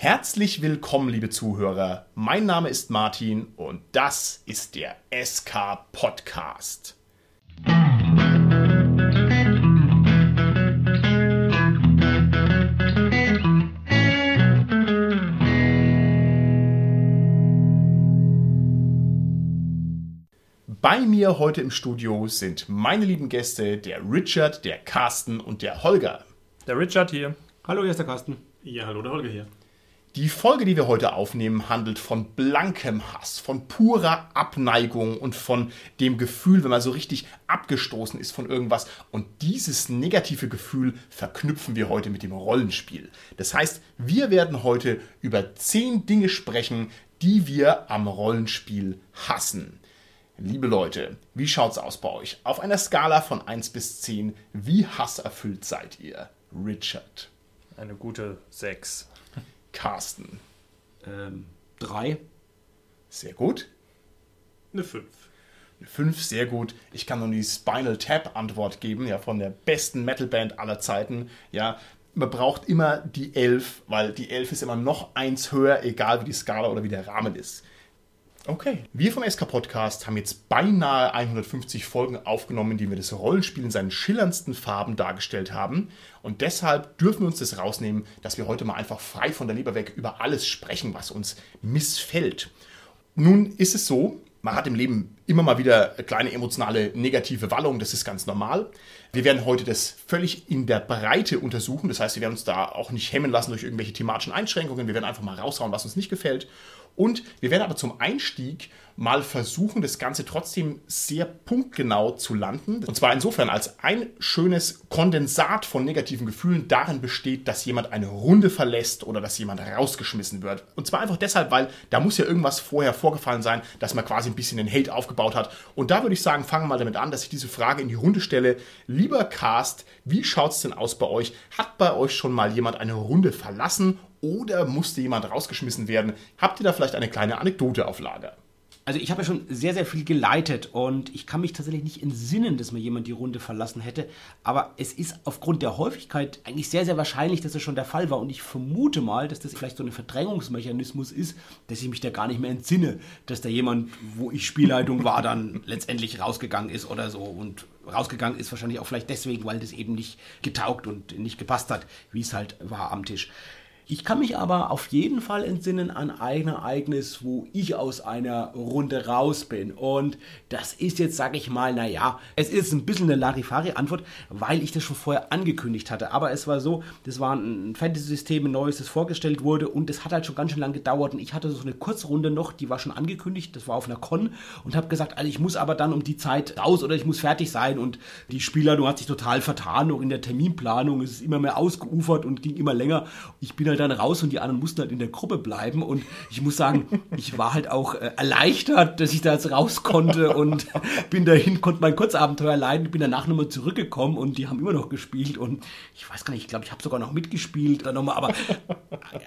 Herzlich willkommen, liebe Zuhörer. Mein Name ist Martin und das ist der SK Podcast. Bei mir heute im Studio sind meine lieben Gäste, der Richard, der Carsten und der Holger. Der Richard hier. Hallo, hier ist der Carsten. Ja, hallo, der Holger hier. Die Folge, die wir heute aufnehmen, handelt von blankem Hass, von purer Abneigung und von dem Gefühl, wenn man so richtig abgestoßen ist von irgendwas. Und dieses negative Gefühl verknüpfen wir heute mit dem Rollenspiel. Das heißt, wir werden heute über zehn Dinge sprechen, die wir am Rollenspiel hassen. Liebe Leute, wie schaut's aus bei euch? Auf einer Skala von 1 bis 10, wie hasserfüllt seid ihr? Richard. Eine gute 6. Carsten. Ähm, drei. Sehr gut. Eine 5. Eine 5, sehr gut. Ich kann nur die Spinal Tap Antwort geben, ja, von der besten Metalband aller Zeiten. Ja, man braucht immer die 11, weil die 11 ist immer noch eins höher, egal wie die Skala oder wie der Rahmen ist. Okay. Wir vom SK Podcast haben jetzt beinahe 150 Folgen aufgenommen, in denen wir das Rollenspiel in seinen schillerndsten Farben dargestellt haben. Und deshalb dürfen wir uns das rausnehmen, dass wir heute mal einfach frei von der Leber weg über alles sprechen, was uns missfällt. Nun ist es so, man hat im Leben immer mal wieder kleine emotionale negative Wallungen, das ist ganz normal. Wir werden heute das völlig in der Breite untersuchen, das heißt, wir werden uns da auch nicht hemmen lassen durch irgendwelche thematischen Einschränkungen, wir werden einfach mal raushauen, was uns nicht gefällt und wir werden aber zum Einstieg mal versuchen, das Ganze trotzdem sehr punktgenau zu landen. Und zwar insofern, als ein schönes Kondensat von negativen Gefühlen darin besteht, dass jemand eine Runde verlässt oder dass jemand rausgeschmissen wird. Und zwar einfach deshalb, weil da muss ja irgendwas vorher vorgefallen sein, dass man quasi ein bisschen den Hate aufgebaut hat. Und da würde ich sagen, fangen wir mal damit an, dass ich diese Frage in die Runde stelle. Lieber Cast, wie schaut es denn aus bei euch? Hat bei euch schon mal jemand eine Runde verlassen oder musste jemand rausgeschmissen werden? Habt ihr da vielleicht eine kleine Anekdote auf Lager? Also ich habe ja schon sehr, sehr viel geleitet und ich kann mich tatsächlich nicht entsinnen, dass mir jemand die Runde verlassen hätte. Aber es ist aufgrund der Häufigkeit eigentlich sehr, sehr wahrscheinlich, dass es schon der Fall war. Und ich vermute mal, dass das vielleicht so ein Verdrängungsmechanismus ist, dass ich mich da gar nicht mehr entsinne, dass da jemand, wo ich Spielleitung war, dann letztendlich rausgegangen ist oder so. Und rausgegangen ist wahrscheinlich auch vielleicht deswegen, weil das eben nicht getaugt und nicht gepasst hat, wie es halt war am Tisch. Ich kann mich aber auf jeden Fall entsinnen an ein Ereignis, wo ich aus einer Runde raus bin. Und das ist jetzt, sage ich mal, naja, es ist ein bisschen eine Larifari-Antwort, weil ich das schon vorher angekündigt hatte. Aber es war so, das war ein Fantasy-System, ein neues, das vorgestellt wurde und es hat halt schon ganz schön lange gedauert. Und ich hatte so eine Kurzrunde noch, die war schon angekündigt, das war auf einer Con und habe gesagt, also ich muss aber dann um die Zeit raus oder ich muss fertig sein. Und die Spieler, hat sich total vertan, auch in der Terminplanung. Es ist immer mehr ausgeufert und ging immer länger. Ich bin halt dann raus und die anderen mussten halt in der Gruppe bleiben. Und ich muss sagen, ich war halt auch äh, erleichtert, dass ich da jetzt raus konnte und bin dahin, konnte mein Kurzabenteuer leiden, bin danach nochmal zurückgekommen und die haben immer noch gespielt. Und ich weiß gar nicht, ich glaube, ich habe sogar noch mitgespielt dann nochmal, aber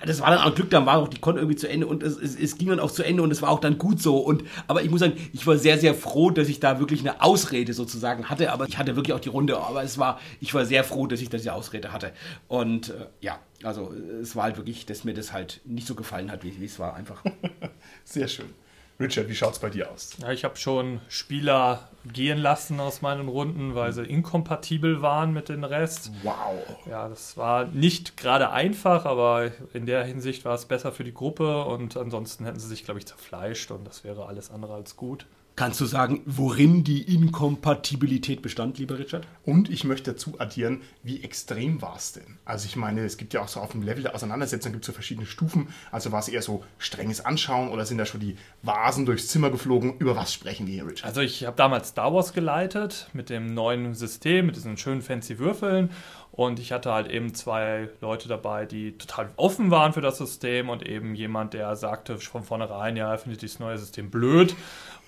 das war dann auch Glück, dann war auch die Con irgendwie zu Ende und es, es, es ging dann auch zu Ende und es war auch dann gut so. Und aber ich muss sagen, ich war sehr, sehr froh, dass ich da wirklich eine Ausrede sozusagen hatte, aber ich hatte wirklich auch die Runde, aber es war, ich war sehr froh, dass ich da diese Ausrede hatte. Und äh, ja, also es war halt wirklich, dass mir das halt nicht so gefallen hat, wie, wie es war einfach. Sehr schön. Richard, wie schaut es bei dir aus? Ja, ich habe schon Spieler gehen lassen aus meinen Runden, weil sie inkompatibel waren mit dem Rest. Wow. Ja, das war nicht gerade einfach, aber in der Hinsicht war es besser für die Gruppe und ansonsten hätten sie sich, glaube ich, zerfleischt und das wäre alles andere als gut. Kannst du sagen, worin die Inkompatibilität bestand, lieber Richard? Und ich möchte dazu addieren, wie extrem war es denn? Also ich meine, es gibt ja auch so auf dem Level der Auseinandersetzung gibt es so verschiedene Stufen. Also war es eher so strenges Anschauen oder sind da schon die Vasen durchs Zimmer geflogen? Über was sprechen wir hier, Richard? Also ich habe damals Star Wars geleitet mit dem neuen System, mit diesen schönen fancy Würfeln und ich hatte halt eben zwei Leute dabei, die total offen waren für das System und eben jemand, der sagte von vornherein, ja, er findet dieses neue System blöd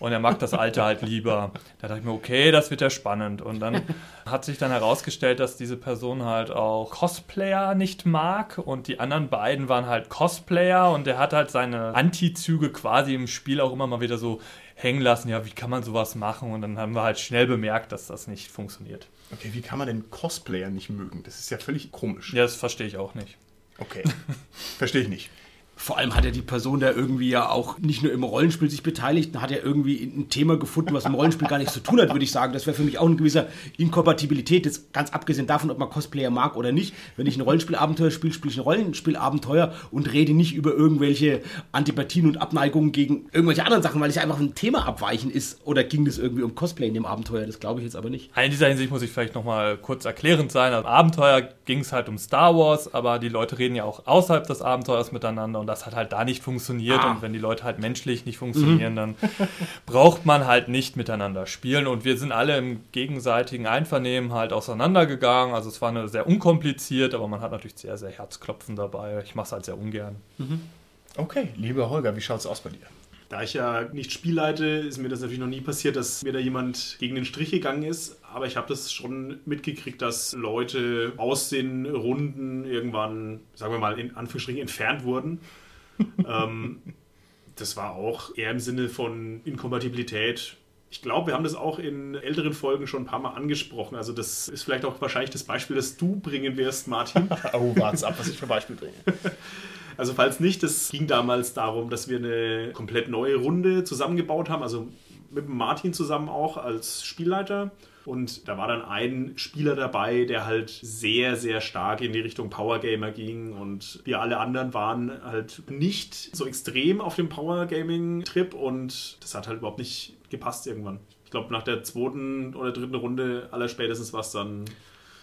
und er mag das alte halt lieber. Da dachte ich mir, okay, das wird ja spannend. Und dann hat sich dann herausgestellt, dass diese Person halt auch Cosplayer nicht mag und die anderen beiden waren halt Cosplayer und er hat halt seine Antizüge quasi im Spiel auch immer mal wieder so hängen lassen, ja, wie kann man sowas machen? Und dann haben wir halt schnell bemerkt, dass das nicht funktioniert. Okay, wie kann man denn Cosplayer nicht mögen? Das ist ja völlig komisch. Ja, das verstehe ich auch nicht. Okay, verstehe ich nicht. Vor allem hat ja die Person da irgendwie ja auch nicht nur im Rollenspiel sich beteiligt, hat ja irgendwie ein Thema gefunden, was im Rollenspiel gar nichts zu tun hat, würde ich sagen. Das wäre für mich auch eine gewisse Inkompatibilität, jetzt ganz abgesehen davon, ob man Cosplayer mag oder nicht. Wenn ich ein Rollenspielabenteuer spiele, spiele ich ein Rollenspielabenteuer und rede nicht über irgendwelche Antipathien und Abneigungen gegen irgendwelche anderen Sachen, weil es ja einfach ein Thema abweichen ist. Oder ging das irgendwie um Cosplay in dem Abenteuer? Das glaube ich jetzt aber nicht. In dieser Hinsicht muss ich vielleicht nochmal kurz erklärend sein. Im Abenteuer ging es halt um Star Wars, aber die Leute reden ja auch außerhalb des Abenteuers miteinander und das hat halt da nicht funktioniert. Ah. Und wenn die Leute halt menschlich nicht funktionieren, dann braucht man halt nicht miteinander spielen. Und wir sind alle im gegenseitigen Einvernehmen halt auseinandergegangen. Also es war eine sehr unkompliziert, aber man hat natürlich sehr, sehr Herzklopfen dabei. Ich mache es halt sehr ungern. Okay, lieber Holger, wie schaut's aus bei dir? Da ich ja nicht spielleite, ist mir das natürlich noch nie passiert, dass mir da jemand gegen den Strich gegangen ist. Aber ich habe das schon mitgekriegt, dass Leute aus den Runden irgendwann, sagen wir mal, in Anführungsstrichen entfernt wurden. Ähm, das war auch eher im Sinne von Inkompatibilität. Ich glaube, wir haben das auch in älteren Folgen schon ein paar Mal angesprochen. Also das ist vielleicht auch wahrscheinlich das Beispiel, das du bringen wirst, Martin. Oh, wart's ab, was ich für Beispiel bringe. Also falls nicht, es ging damals darum, dass wir eine komplett neue Runde zusammengebaut haben, also mit Martin zusammen auch als Spielleiter. Und da war dann ein Spieler dabei, der halt sehr, sehr stark in die Richtung Power Gamer ging. Und wir alle anderen waren halt nicht so extrem auf dem Power Gaming Trip. Und das hat halt überhaupt nicht gepasst irgendwann. Ich glaube, nach der zweiten oder dritten Runde aller spätestens war es dann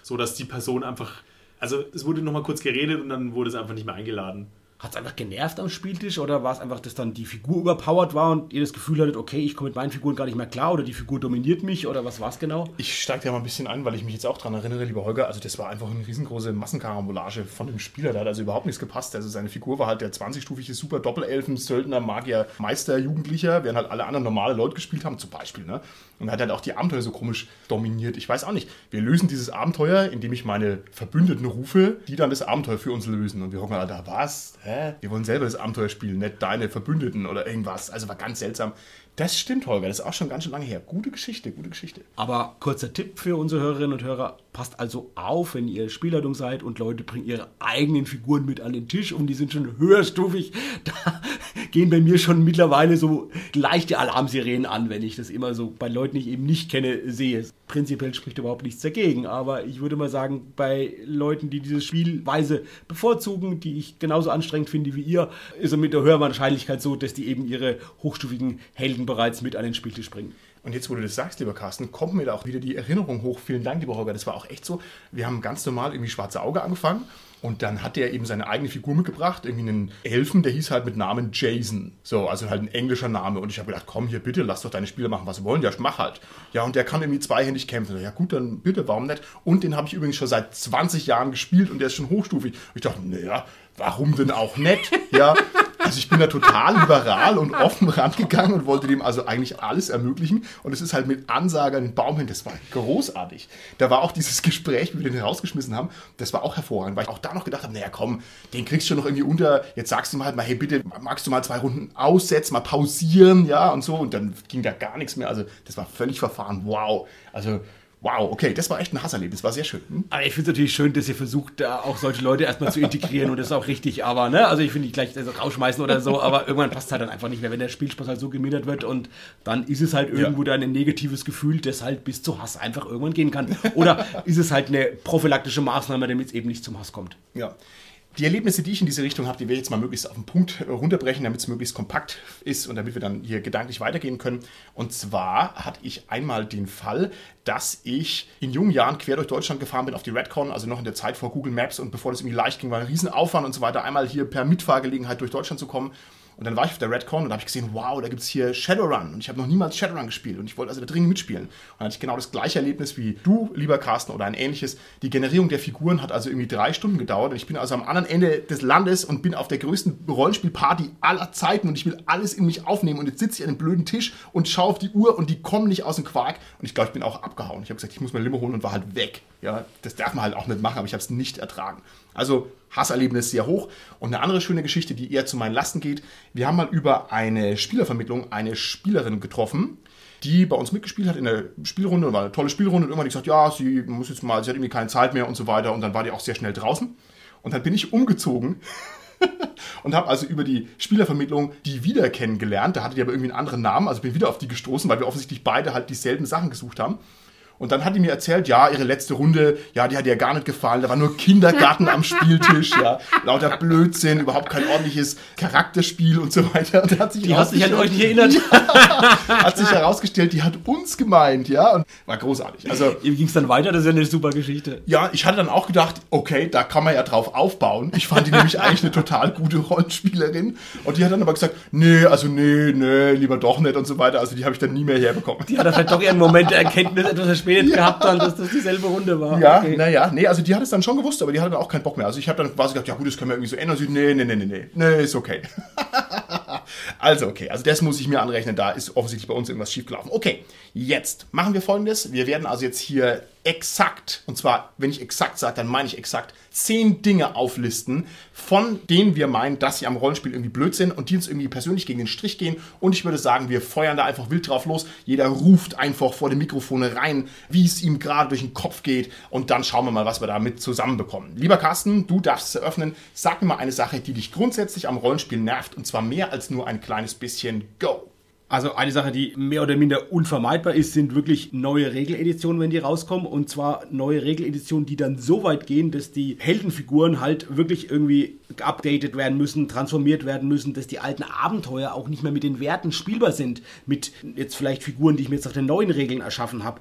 so, dass die Person einfach. Also es wurde nochmal kurz geredet und dann wurde es einfach nicht mehr eingeladen. Hat es einfach genervt am Spieltisch oder war es einfach, dass dann die Figur überpowered war und ihr das Gefühl hattet, okay, ich komme mit meinen Figuren gar nicht mehr klar oder die Figur dominiert mich oder was war es genau? Ich steige da mal ein bisschen ein, weil ich mich jetzt auch dran erinnere, lieber Holger. Also, das war einfach eine riesengroße Massenkarambolage von dem Spieler. Da hat also überhaupt nichts gepasst. Also, seine Figur war halt der 20-stufige Super Doppelelfen, Söldner, Magier, Meister, Jugendlicher, während halt alle anderen normale Leute gespielt haben, zum Beispiel. Ne? Und hat halt auch die Abenteuer so komisch dominiert. Ich weiß auch nicht. Wir lösen dieses Abenteuer, indem ich meine Verbündeten rufe, die dann das Abenteuer für uns lösen. Und wir hocken halt da, was? Hä? Wir wollen selber das Abenteuer spielen, nicht deine Verbündeten oder irgendwas. Also war ganz seltsam. Das stimmt, Holger. Das ist auch schon ganz schön lange her. Gute Geschichte, gute Geschichte. Aber kurzer Tipp für unsere Hörerinnen und Hörer, passt also auf, wenn ihr Spielleitung seid und Leute bringen ihre eigenen Figuren mit an den Tisch und die sind schon höherstufig. Da gehen bei mir schon mittlerweile so leichte Alarmsirenen an, wenn ich das immer so bei Leuten, die ich eben nicht kenne, sehe. Prinzipiell spricht überhaupt nichts dagegen, aber ich würde mal sagen, bei Leuten, die diese Spielweise bevorzugen, die ich genauso anstrengend finde wie ihr, ist es mit der höheren Wahrscheinlichkeit so, dass die eben ihre hochstufigen Helden bereits mit an den Spieltisch bringen. Und jetzt, wo du das sagst, lieber Carsten, kommt mir da auch wieder die Erinnerung hoch. Vielen Dank, lieber Holger. Das war auch echt so. Wir haben ganz normal irgendwie Schwarze Auge angefangen. Und dann hat der eben seine eigene Figur mitgebracht, irgendwie einen Elfen, der hieß halt mit Namen Jason. So, also halt ein englischer Name. Und ich habe gedacht, komm hier bitte, lass doch deine Spieler machen, was sie wollen. Ja, mach halt. Ja, und der kann irgendwie zweihändig kämpfen. Ja gut, dann bitte, warum nicht? Und den habe ich übrigens schon seit 20 Jahren gespielt und der ist schon hochstufig. Und ich dachte, naja, warum denn auch nicht? Ja, also ich bin da total liberal und offen rangegangen und wollte dem also eigentlich alles ermöglichen. Und es ist halt mit Ansage an den Baum hin, das war großartig. Da war auch dieses Gespräch, wie wir den rausgeschmissen haben, das war auch hervorragend, weil ich auch da noch gedacht habe, naja komm, den kriegst du noch irgendwie unter. Jetzt sagst du mal halt mal, hey bitte, magst du mal zwei Runden aussetzen, mal pausieren, ja und so. Und dann ging da gar nichts mehr. Also das war völlig verfahren. Wow. Also Wow, okay, das war echt ein Hasserlebnis, war sehr schön. Hm? Aber ich finde es natürlich schön, dass ihr versucht, da auch solche Leute erstmal zu integrieren und das ist auch richtig, aber, ne, also ich finde nicht gleich also rausschmeißen oder so, aber irgendwann passt halt dann einfach nicht mehr, wenn der Spielspaß halt so gemindert wird und dann ist es halt irgendwo dann ein negatives Gefühl, das halt bis zu Hass einfach irgendwann gehen kann. Oder ist es halt eine prophylaktische Maßnahme, damit es eben nicht zum Hass kommt. Ja. Die Erlebnisse, die ich in diese Richtung habe, die will ich jetzt mal möglichst auf den Punkt äh, runterbrechen, damit es möglichst kompakt ist und damit wir dann hier gedanklich weitergehen können. Und zwar hatte ich einmal den Fall, dass ich in jungen Jahren quer durch Deutschland gefahren bin auf die Redcon, also noch in der Zeit vor Google Maps und bevor das irgendwie leicht ging, war ein Riesenaufwand und so weiter, einmal hier per Mitfahrgelegenheit durch Deutschland zu kommen. Und dann war ich auf der Redcon und habe ich gesehen, wow, da gibt es hier Shadowrun. Und ich habe noch niemals Shadowrun gespielt und ich wollte also da dringend mitspielen. Und dann hatte ich genau das gleiche Erlebnis wie du, lieber Carsten, oder ein ähnliches. Die Generierung der Figuren hat also irgendwie drei Stunden gedauert und ich bin also am anderen Ende des Landes und bin auf der größten Rollenspielparty aller Zeiten und ich will alles in mich aufnehmen. Und jetzt sitze ich an dem blöden Tisch und schaue auf die Uhr und die kommen nicht aus dem Quark. Und ich glaube, ich bin auch abgehauen. Ich habe gesagt, ich muss mein Limo holen und war halt weg. Ja, das darf man halt auch nicht machen, aber ich habe es nicht ertragen. Also Hasserlebnis sehr hoch. Und eine andere schöne Geschichte, die eher zu meinen Lasten geht. Wir haben mal über eine Spielervermittlung eine Spielerin getroffen, die bei uns mitgespielt hat in der Spielrunde. War eine tolle Spielrunde und irgendwann hat gesagt, ja, sie muss jetzt mal, sie hat irgendwie keine Zeit mehr und so weiter. Und dann war die auch sehr schnell draußen. Und dann bin ich umgezogen und habe also über die Spielervermittlung die wieder kennengelernt. Da hatte die aber irgendwie einen anderen Namen, also bin wieder auf die gestoßen, weil wir offensichtlich beide halt dieselben Sachen gesucht haben. Und dann hat die mir erzählt, ja, ihre letzte Runde, ja, die hat ihr gar nicht gefallen. Da war nur Kindergarten am Spieltisch, ja. Lauter Blödsinn, überhaupt kein ordentliches Charakterspiel und so weiter. Und hat sich Die hat sich an euch nicht erinnert. hat sich herausgestellt, die hat uns gemeint, ja. Und war großartig. Also, Ihm ging es dann weiter, das ist ja eine super Geschichte. ja, ich hatte dann auch gedacht, okay, da kann man ja drauf aufbauen. Ich fand die nämlich eigentlich eine total gute Rollenspielerin. Und die hat dann aber gesagt, nee, also nee, nee, lieber doch nicht und so weiter. Also die habe ich dann nie mehr herbekommen. Die hat er vielleicht doch ihren Moment der Erkenntnis etwas verspätet gehabt, dann, dass das dieselbe Runde war. Ja, Okay. naja, nee, also die hat es dann schon gewusst, aber die hatte dann auch keinen Bock mehr. Also ich habe dann quasi gedacht, ja gut, das können wir irgendwie so ändern. Sie, nee, nee, nee, nee, nee, nee, ist okay. also okay, also das muss ich mir anrechnen, da ist offensichtlich bei uns irgendwas schiefgelaufen. Okay, jetzt machen wir folgendes. Wir werden also jetzt hier exakt, und zwar, wenn ich exakt sage, dann meine ich exakt, zehn Dinge auflisten, von denen wir meinen, dass sie am Rollenspiel irgendwie blöd sind und die uns irgendwie persönlich gegen den Strich gehen. Und ich würde sagen, wir feuern da einfach wild drauf los. Jeder ruft einfach vor die Mikrofone rein, wie es ihm gerade durch den Kopf geht. Und dann schauen wir mal, was wir damit zusammenbekommen. Lieber Carsten, du darfst es eröffnen. Sag mir mal eine Sache, die dich grundsätzlich am Rollenspiel nervt. Und zwar mehr als nur ein kleines bisschen Go. Also eine Sache, die mehr oder minder unvermeidbar ist, sind wirklich neue Regeleditionen, wenn die rauskommen. Und zwar neue Regeleditionen, die dann so weit gehen, dass die Heldenfiguren halt wirklich irgendwie geupdatet werden müssen, transformiert werden müssen, dass die alten Abenteuer auch nicht mehr mit den Werten spielbar sind. Mit jetzt vielleicht Figuren, die ich mir jetzt nach den neuen Regeln erschaffen habe.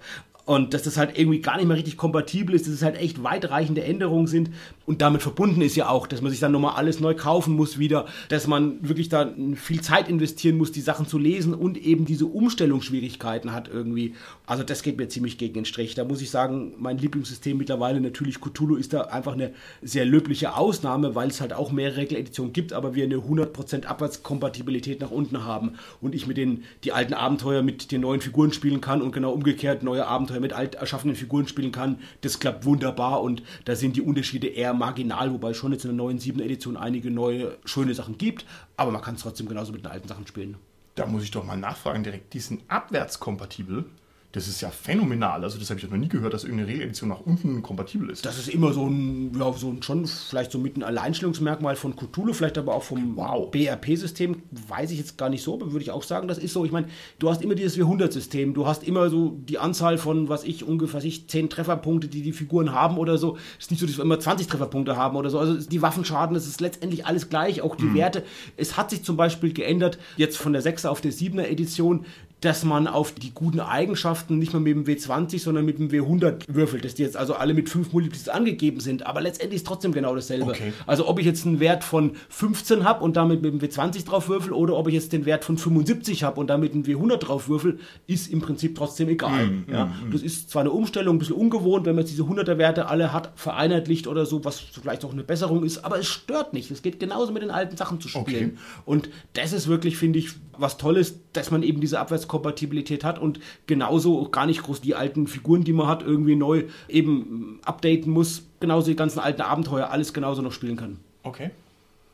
Und dass das halt irgendwie gar nicht mehr richtig kompatibel ist, dass es halt echt weitreichende Änderungen sind. Und damit verbunden ist ja auch, dass man sich dann nochmal alles neu kaufen muss wieder, dass man wirklich da viel Zeit investieren muss, die Sachen zu lesen und eben diese Umstellungsschwierigkeiten hat irgendwie. Also das geht mir ziemlich gegen den Strich. Da muss ich sagen, mein Lieblingssystem mittlerweile natürlich Cthulhu ist da einfach eine sehr löbliche Ausnahme, weil es halt auch mehrere Regeleditionen gibt, aber wir eine 100% Abwärtskompatibilität nach unten haben und ich mit den die alten Abenteuer mit den neuen Figuren spielen kann und genau umgekehrt neue Abenteuer mit alt erschaffenen Figuren spielen kann. Das klappt wunderbar und da sind die Unterschiede eher marginal, wobei es schon jetzt in der neuen 7. Edition einige neue schöne Sachen gibt, aber man kann es trotzdem genauso mit den alten Sachen spielen. Da muss ich doch mal nachfragen direkt. Die sind abwärtskompatibel. Das ist ja phänomenal. Also das habe ich noch nie gehört, dass irgendeine Regeledition nach unten kompatibel ist. Das ist immer so ein, ja, so ein schon vielleicht so mit ein Alleinstellungsmerkmal von Cthulhu, vielleicht aber auch vom Wow. BRP-System, weiß ich jetzt gar nicht so, aber würde ich auch sagen, das ist so. Ich meine, du hast immer dieses W100-System, du hast immer so die Anzahl von, was ich, ungefähr, ich, 10 Trefferpunkte, die die Figuren haben oder so. Es ist nicht so, dass wir immer 20 Trefferpunkte haben oder so. Also die Waffenschaden, das ist letztendlich alles gleich, auch die Werte. Es hat sich zum Beispiel geändert, jetzt von der 6er auf der 7er Edition, dass man auf die guten Eigenschaften nicht mehr mit dem W20, sondern mit dem W100 würfelt, dass die jetzt also alle mit 5 Multiples angegeben sind, aber letztendlich ist trotzdem genau dasselbe. Okay. Also ob ich jetzt einen Wert von 15 habe und damit mit dem W20 drauf würfel oder ob ich jetzt den Wert von 75 habe und damit einen W100 drauf würfel, ist im Prinzip trotzdem egal. ja. Das ist zwar eine Umstellung, ein bisschen ungewohnt, wenn man jetzt diese 100er Werte alle hat, vereinheitlicht oder so, was vielleicht auch eine Besserung ist, aber es stört nicht. Es geht genauso mit den alten Sachen zu spielen. Okay. Und das ist wirklich, finde ich, was Tolles, dass man eben diese Abwärtskompatibilität hat und genauso gar nicht groß die alten Figuren, die man hat, irgendwie neu eben updaten muss. Genauso die ganzen alten Abenteuer, alles genauso noch spielen kann. Okay.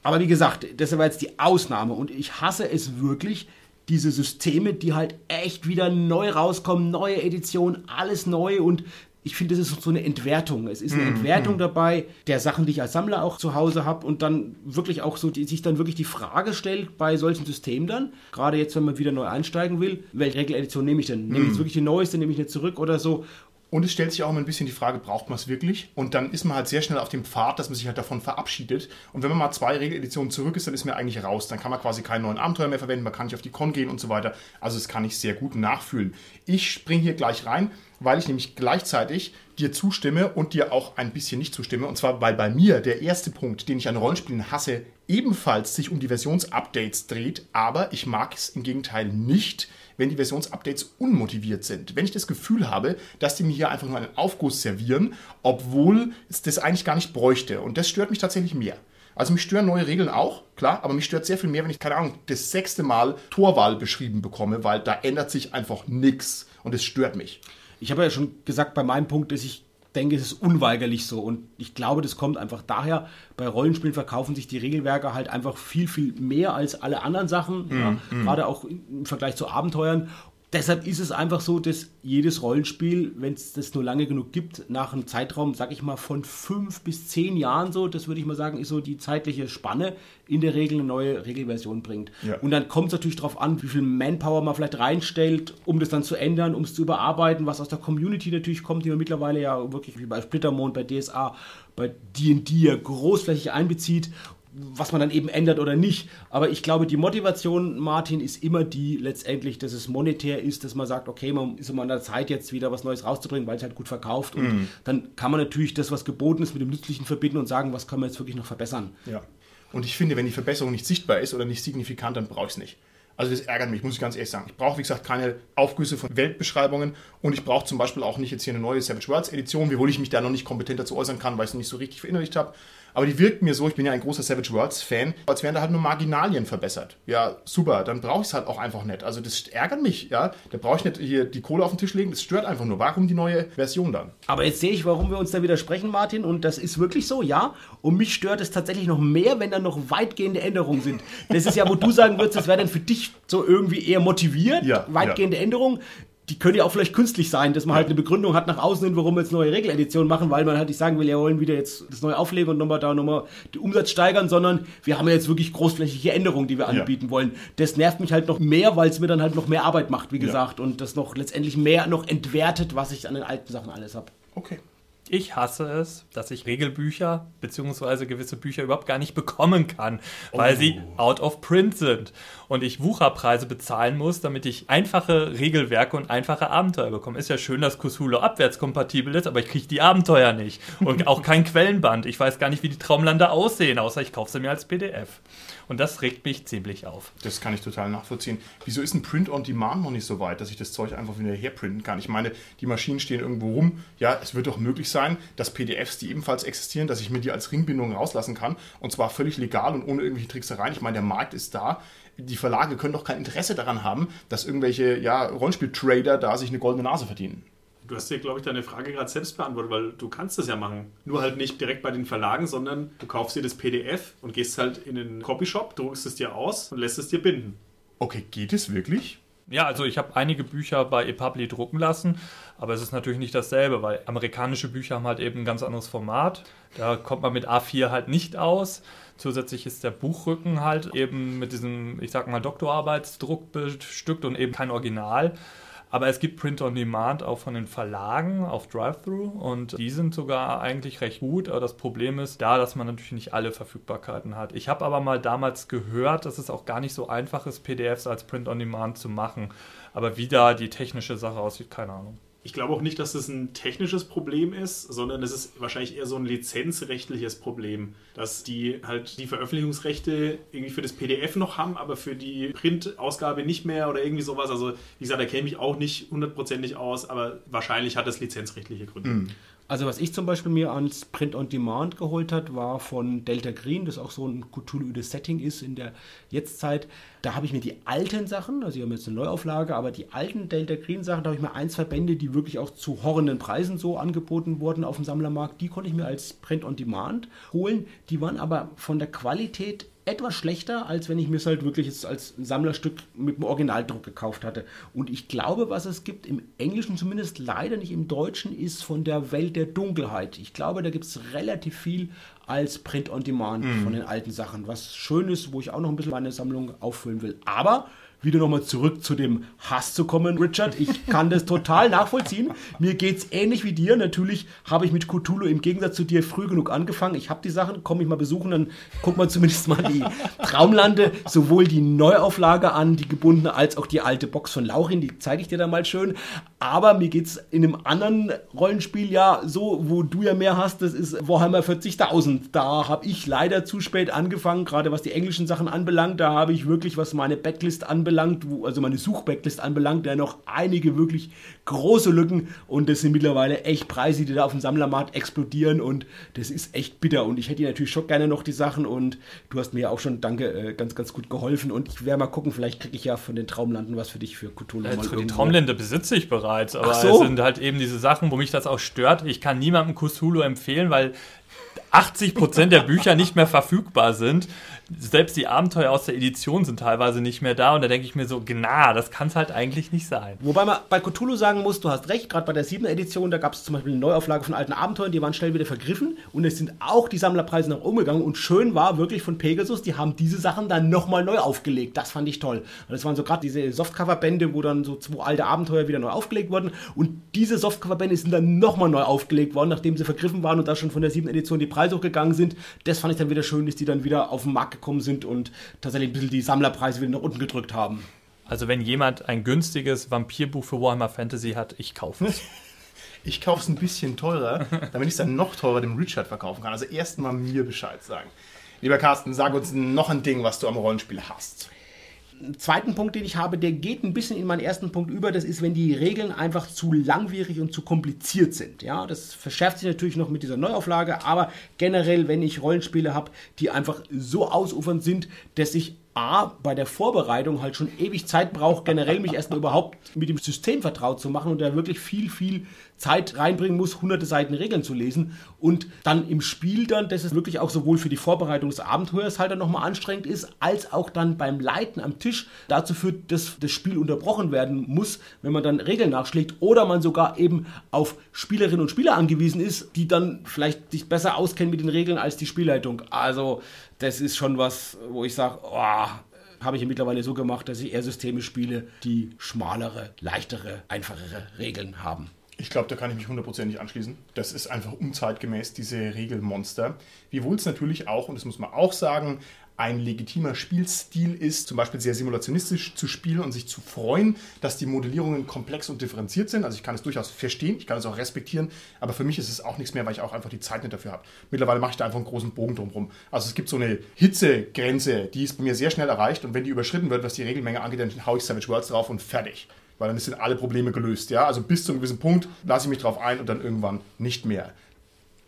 Aber wie gesagt, das war jetzt die Ausnahme und ich hasse es wirklich, diese Systeme, die halt echt wieder neu rauskommen, neue Editionen, alles neu und ich finde, das ist so eine Entwertung. Es ist eine Entwertung dabei der Sachen, die ich als Sammler auch zu Hause habe und dann wirklich auch so, die, sich dann wirklich die Frage stellt bei solchen Systemen dann, gerade jetzt, wenn man wieder neu einsteigen will, welche Regeledition nehme ich denn? Nehme ich jetzt wirklich die neueste, nehme ich nicht zurück oder so? Und es stellt sich auch immer ein bisschen die Frage, braucht man es wirklich? Und dann ist man halt sehr schnell auf dem Pfad, dass man sich halt davon verabschiedet. Und wenn man mal zwei Regeleditionen zurück ist, dann ist man eigentlich raus. Dann kann man quasi keinen neuen Abenteuer mehr verwenden, man kann nicht auf die Con gehen und so weiter. Also das kann ich sehr gut nachfühlen. Ich springe hier gleich rein, weil ich nämlich gleichzeitig dir zustimme und dir auch ein bisschen nicht zustimme. Und zwar, weil bei mir der erste Punkt, den ich an Rollenspielen hasse, ebenfalls sich um die Versionsupdates dreht. Aber ich mag es im Gegenteil nicht, wenn die Versionsupdates unmotiviert sind. Wenn ich das Gefühl habe, dass die mir hier einfach nur einen Aufguss servieren, obwohl es das eigentlich gar nicht bräuchte. Und das stört mich tatsächlich mehr. Also mich stören neue Regeln auch, klar, aber mich stört sehr viel mehr, wenn ich, keine Ahnung, das sechste Mal Torwahl beschrieben bekomme, weil da ändert sich einfach nichts und es stört mich. Ich habe ja schon gesagt bei meinem Punkt, dass ich denke, es ist unweigerlich so. Und ich glaube, das kommt einfach daher, bei Rollenspielen verkaufen sich die Regelwerke halt einfach viel, viel mehr als alle anderen Sachen. ja, Gerade auch im Vergleich zu Abenteuern. Deshalb ist es einfach so, dass jedes Rollenspiel, wenn es das nur lange genug gibt, nach einem Zeitraum, sag ich mal, von fünf bis zehn Jahren so, das würde ich mal sagen, ist so die zeitliche Spanne, in der Regel eine neue Regelversion bringt. Ja. Und dann kommt es natürlich darauf an, wie viel Manpower man vielleicht reinstellt, um das dann zu ändern, um es zu überarbeiten, was aus der Community natürlich kommt, die man mittlerweile ja wirklich wie bei Splittermond, bei DSA, bei D&D ja großflächig einbezieht was man dann eben ändert oder nicht. Aber ich glaube, die Motivation, Martin, ist immer die letztendlich, dass es monetär ist, dass man sagt, okay, man ist immer an der Zeit, jetzt wieder was Neues rauszubringen, weil es halt gut verkauft. Und dann kann man natürlich das, was geboten ist, mit dem Nützlichen verbinden und sagen, was können wir jetzt wirklich noch verbessern. Ja. Und ich finde, wenn die Verbesserung nicht sichtbar ist oder nicht signifikant, dann brauche ich es nicht. Also das ärgert mich, muss ich ganz ehrlich sagen. Ich brauche, wie gesagt, keine Aufgüsse von Weltbeschreibungen und ich brauche zum Beispiel auch nicht jetzt hier eine neue Savage Worlds Edition, wiewohl ich mich da noch nicht kompetent dazu äußern kann, weil ich es nicht so richtig verinnerlicht habe. Aber die wirkt mir so, ich bin ja ein großer Savage Worlds Fan, als wären da halt nur Marginalien verbessert. Ja, super, dann brauche ich es halt auch einfach nicht. Also das ärgert mich, ja. Da brauche ich nicht hier die Kohle auf den Tisch legen, das stört einfach nur. Warum die neue Version dann? Aber jetzt sehe ich, warum wir uns da widersprechen, Martin, und das ist wirklich so, ja. Und mich stört es tatsächlich noch mehr, wenn da noch weitgehende Änderungen sind. Das ist ja, wo du sagen würdest, das wäre dann für dich so irgendwie eher motiviert, Ja, weitgehende Änderungen. Die können ja auch vielleicht künstlich sein, dass man halt eine Begründung hat nach außen hin, warum wir jetzt neue Regeleditionen machen, weil man halt nicht sagen will, ja, wollen wieder jetzt das neue auflegen und nochmal da nochmal den Umsatz steigern, sondern wir haben ja jetzt wirklich großflächige Änderungen, die wir anbieten wollen. Das nervt mich halt noch mehr, weil es mir dann halt noch mehr Arbeit macht, wie gesagt, und das noch letztendlich mehr noch entwertet, was ich an den alten Sachen alles habe. Okay. Ich hasse es, dass ich Regelbücher bzw. gewisse Bücher überhaupt gar nicht bekommen kann, weil sie out of print sind und ich Wucherpreise bezahlen muss, damit ich einfache Regelwerke und einfache Abenteuer bekomme. Ist ja schön, dass Cthulhu abwärtskompatibel ist, aber ich kriege die Abenteuer nicht und auch kein Quellenband. Ich weiß gar nicht, wie die Traumlande aussehen, außer ich kaufe sie mir als PDF. Und das regt mich ziemlich auf. Das kann ich total nachvollziehen. Wieso ist ein Print on Demand noch nicht so weit, dass ich das Zeug einfach wieder herprinten kann? Ich meine, die Maschinen stehen irgendwo rum. Ja, es wird doch möglich sein, dass PDFs, die ebenfalls existieren, dass ich mir die als Ringbindung rauslassen kann. Und zwar völlig legal und ohne irgendwelche Tricksereien. Ich meine, der Markt ist da. Die Verlage können doch kein Interesse daran haben, dass irgendwelche ja, Rollenspiel-Trader da sich eine goldene Nase verdienen. Du hast dir, glaube ich, deine Frage gerade selbst beantwortet, weil du kannst das ja machen. Nur halt nicht direkt bei den Verlagen, sondern du kaufst dir das PDF und gehst halt in den Copyshop, druckst es dir aus und lässt es dir binden. Okay, geht es wirklich? Ja, also ich habe einige Bücher bei ePubli drucken lassen, aber es ist natürlich nicht dasselbe, weil amerikanische Bücher haben halt eben ein ganz anderes Format. Da kommt man mit A4 halt nicht aus. Zusätzlich ist der Buchrücken halt eben mit diesem, ich sag mal, Doktorarbeitsdruck bestückt und eben kein Original. Aber es gibt Print on Demand auch von den Verlagen auf Drive-Thru und die sind sogar eigentlich recht gut. Aber das Problem ist da, dass man natürlich nicht alle Verfügbarkeiten hat. Ich habe aber mal damals gehört, dass es auch gar nicht so einfach ist, PDFs als Print on Demand zu machen. Aber wie da die technische Sache aussieht, keine Ahnung. Ich glaube auch nicht, dass das ein technisches Problem ist, sondern es ist wahrscheinlich eher so ein lizenzrechtliches Problem, dass die halt die Veröffentlichungsrechte irgendwie für das PDF noch haben, aber für die Printausgabe nicht mehr oder irgendwie sowas. Also wie gesagt, da kenne ich auch nicht hundertprozentig aus, aber wahrscheinlich hat das lizenzrechtliche Gründe. Also was ich zum Beispiel mir ans Print on Demand geholt hat, war von Delta Green, das auch so ein Cthulhu-ödes Setting ist in der Jetztzeit. Da habe ich mir die alten Sachen, also die haben jetzt eine Neuauflage, aber die alten Delta Green Sachen, da habe ich mir ein, zwei Bände, die wirklich auch zu horrenden Preisen so angeboten wurden auf dem Sammlermarkt, die konnte ich mir als Print on Demand holen. Die waren aber von der Qualität etwas schlechter, als wenn ich mir es halt wirklich jetzt als Sammlerstück mit dem Originaldruck gekauft hatte. Und ich glaube, was es gibt, im Englischen zumindest leider nicht im Deutschen, ist von der Welt der Dunkelheit. Ich glaube, da gibt es relativ viel als Print on Demand von den alten Sachen. Was schön ist, wo ich auch noch ein bisschen meine Sammlung auffüllen will. Aber wieder nochmal zurück zu dem Hass zu kommen, Richard. Ich kann das total nachvollziehen. Mir geht es ähnlich wie dir. Natürlich habe ich mit Cthulhu im Gegensatz zu dir früh genug angefangen. Ich habe die Sachen, komme ich mal besuchen, dann guckt man zumindest mal die Traumlande, sowohl die Neuauflage an, die gebundene, als auch die alte Box von Laurin. Die zeige ich dir dann mal schön. Aber mir geht es in einem anderen Rollenspiel ja so, wo du ja mehr hast, das ist Warhammer 40.000. Da habe ich leider zu spät angefangen, gerade was die englischen Sachen anbelangt. Da habe ich wirklich, was meine Backlist anbelangt, wo, also meine Suchbacklist anbelangt, da noch einige wirklich große Lücken und das sind mittlerweile echt Preise, die da auf dem Sammlermarkt explodieren und das ist echt bitter und ich hätte dir natürlich schon gerne noch die Sachen und du hast mir ja auch schon, danke, äh, ganz, ganz gut geholfen und ich werde mal gucken, vielleicht kriege ich ja von den Traumlanden was für dich für Cthulhu. mal Äh, die. Traumländer besitze ich bereits, aber so. es sind halt eben diese Sachen, wo mich das auch stört. Ich kann niemandem Cthulhu empfehlen, weil 80% der Bücher nicht mehr verfügbar sind. Selbst die Abenteuer aus der Edition sind teilweise nicht mehr da und da denke ich mir so, na, das kann es halt eigentlich nicht sein. Wobei man bei Cthulhu sagen muss, du hast recht, gerade bei der 7. Edition, da gab es zum Beispiel eine Neuauflage von alten Abenteuern, die waren schnell wieder vergriffen und es sind auch die Sammlerpreise nach oben gegangen und schön war wirklich von Pegasus, die haben diese Sachen dann nochmal neu aufgelegt. Das fand ich toll. Und das waren so gerade diese Softcover-Bände, wo dann so zwei alte Abenteuer wieder neu aufgelegt wurden und diese Softcover-Bände sind dann nochmal neu aufgelegt worden, nachdem sie vergriffen waren und da schon von der 7. Edition die Preise hochgegangen sind. Das fand ich dann wieder schön, dass die dann wieder auf den Markt gekommen sind und tatsächlich ein bisschen die Sammlerpreise wieder nach unten gedrückt haben. Also wenn jemand ein günstiges Vampirbuch für Warhammer Fantasy hat, ich kaufe es. Ich kaufe es ein bisschen teurer, damit ich es dann noch teurer dem Richard verkaufen kann. Also erst mal mir Bescheid sagen. Lieber Carsten, sag uns noch ein Ding, was du am Rollenspiel hast. Zweiten Punkt, den ich habe, der geht ein bisschen in meinen ersten Punkt über. Das ist, wenn die Regeln einfach zu langwierig und zu kompliziert sind. Ja, das verschärft sich natürlich noch mit dieser Neuauflage, aber generell, wenn ich Rollenspiele habe, die einfach so ausufernd sind, dass ich A, bei der Vorbereitung halt schon ewig Zeit braucht, generell mich erstmal überhaupt mit dem System vertraut zu machen und da wirklich viel, viel Zeit reinbringen muss, hunderte Seiten Regeln zu lesen und dann im Spiel dann, dass es wirklich auch sowohl für die Vorbereitung des Abenteuers halt dann nochmal anstrengend ist, als auch dann beim Leiten am Tisch dazu führt, dass das Spiel unterbrochen werden muss, wenn man dann Regeln nachschlägt oder man sogar eben auf Spielerinnen und Spieler angewiesen ist, die dann vielleicht sich besser auskennen mit den Regeln als die Spielleitung. Also das ist schon was, wo ich sage, oh, habe ich mittlerweile so gemacht, dass ich eher Systeme spiele, die schmalere, leichtere, einfachere Regeln haben. Ich glaube, da kann ich mich hundertprozentig anschließen. Das ist einfach unzeitgemäß, diese Regelmonster. Wiewohl es natürlich auch, und das muss man auch sagen, ein legitimer Spielstil ist, zum Beispiel sehr simulationistisch zu spielen und sich zu freuen, dass die Modellierungen komplex und differenziert sind. Also ich kann es durchaus verstehen, ich kann es auch respektieren, aber für mich ist es auch nichts mehr, weil ich auch einfach die Zeit nicht dafür habe. Mittlerweile mache ich da einfach einen großen Bogen drumherum. Also es gibt so eine Hitzegrenze, die ist bei mir sehr schnell erreicht und wenn die überschritten wird, was die Regelmenge angeht, dann haue ich Savage Worlds drauf und fertig. Weil dann sind alle Probleme gelöst. Ja? Also bis zu einem gewissen Punkt lasse ich mich drauf ein und dann irgendwann nicht mehr.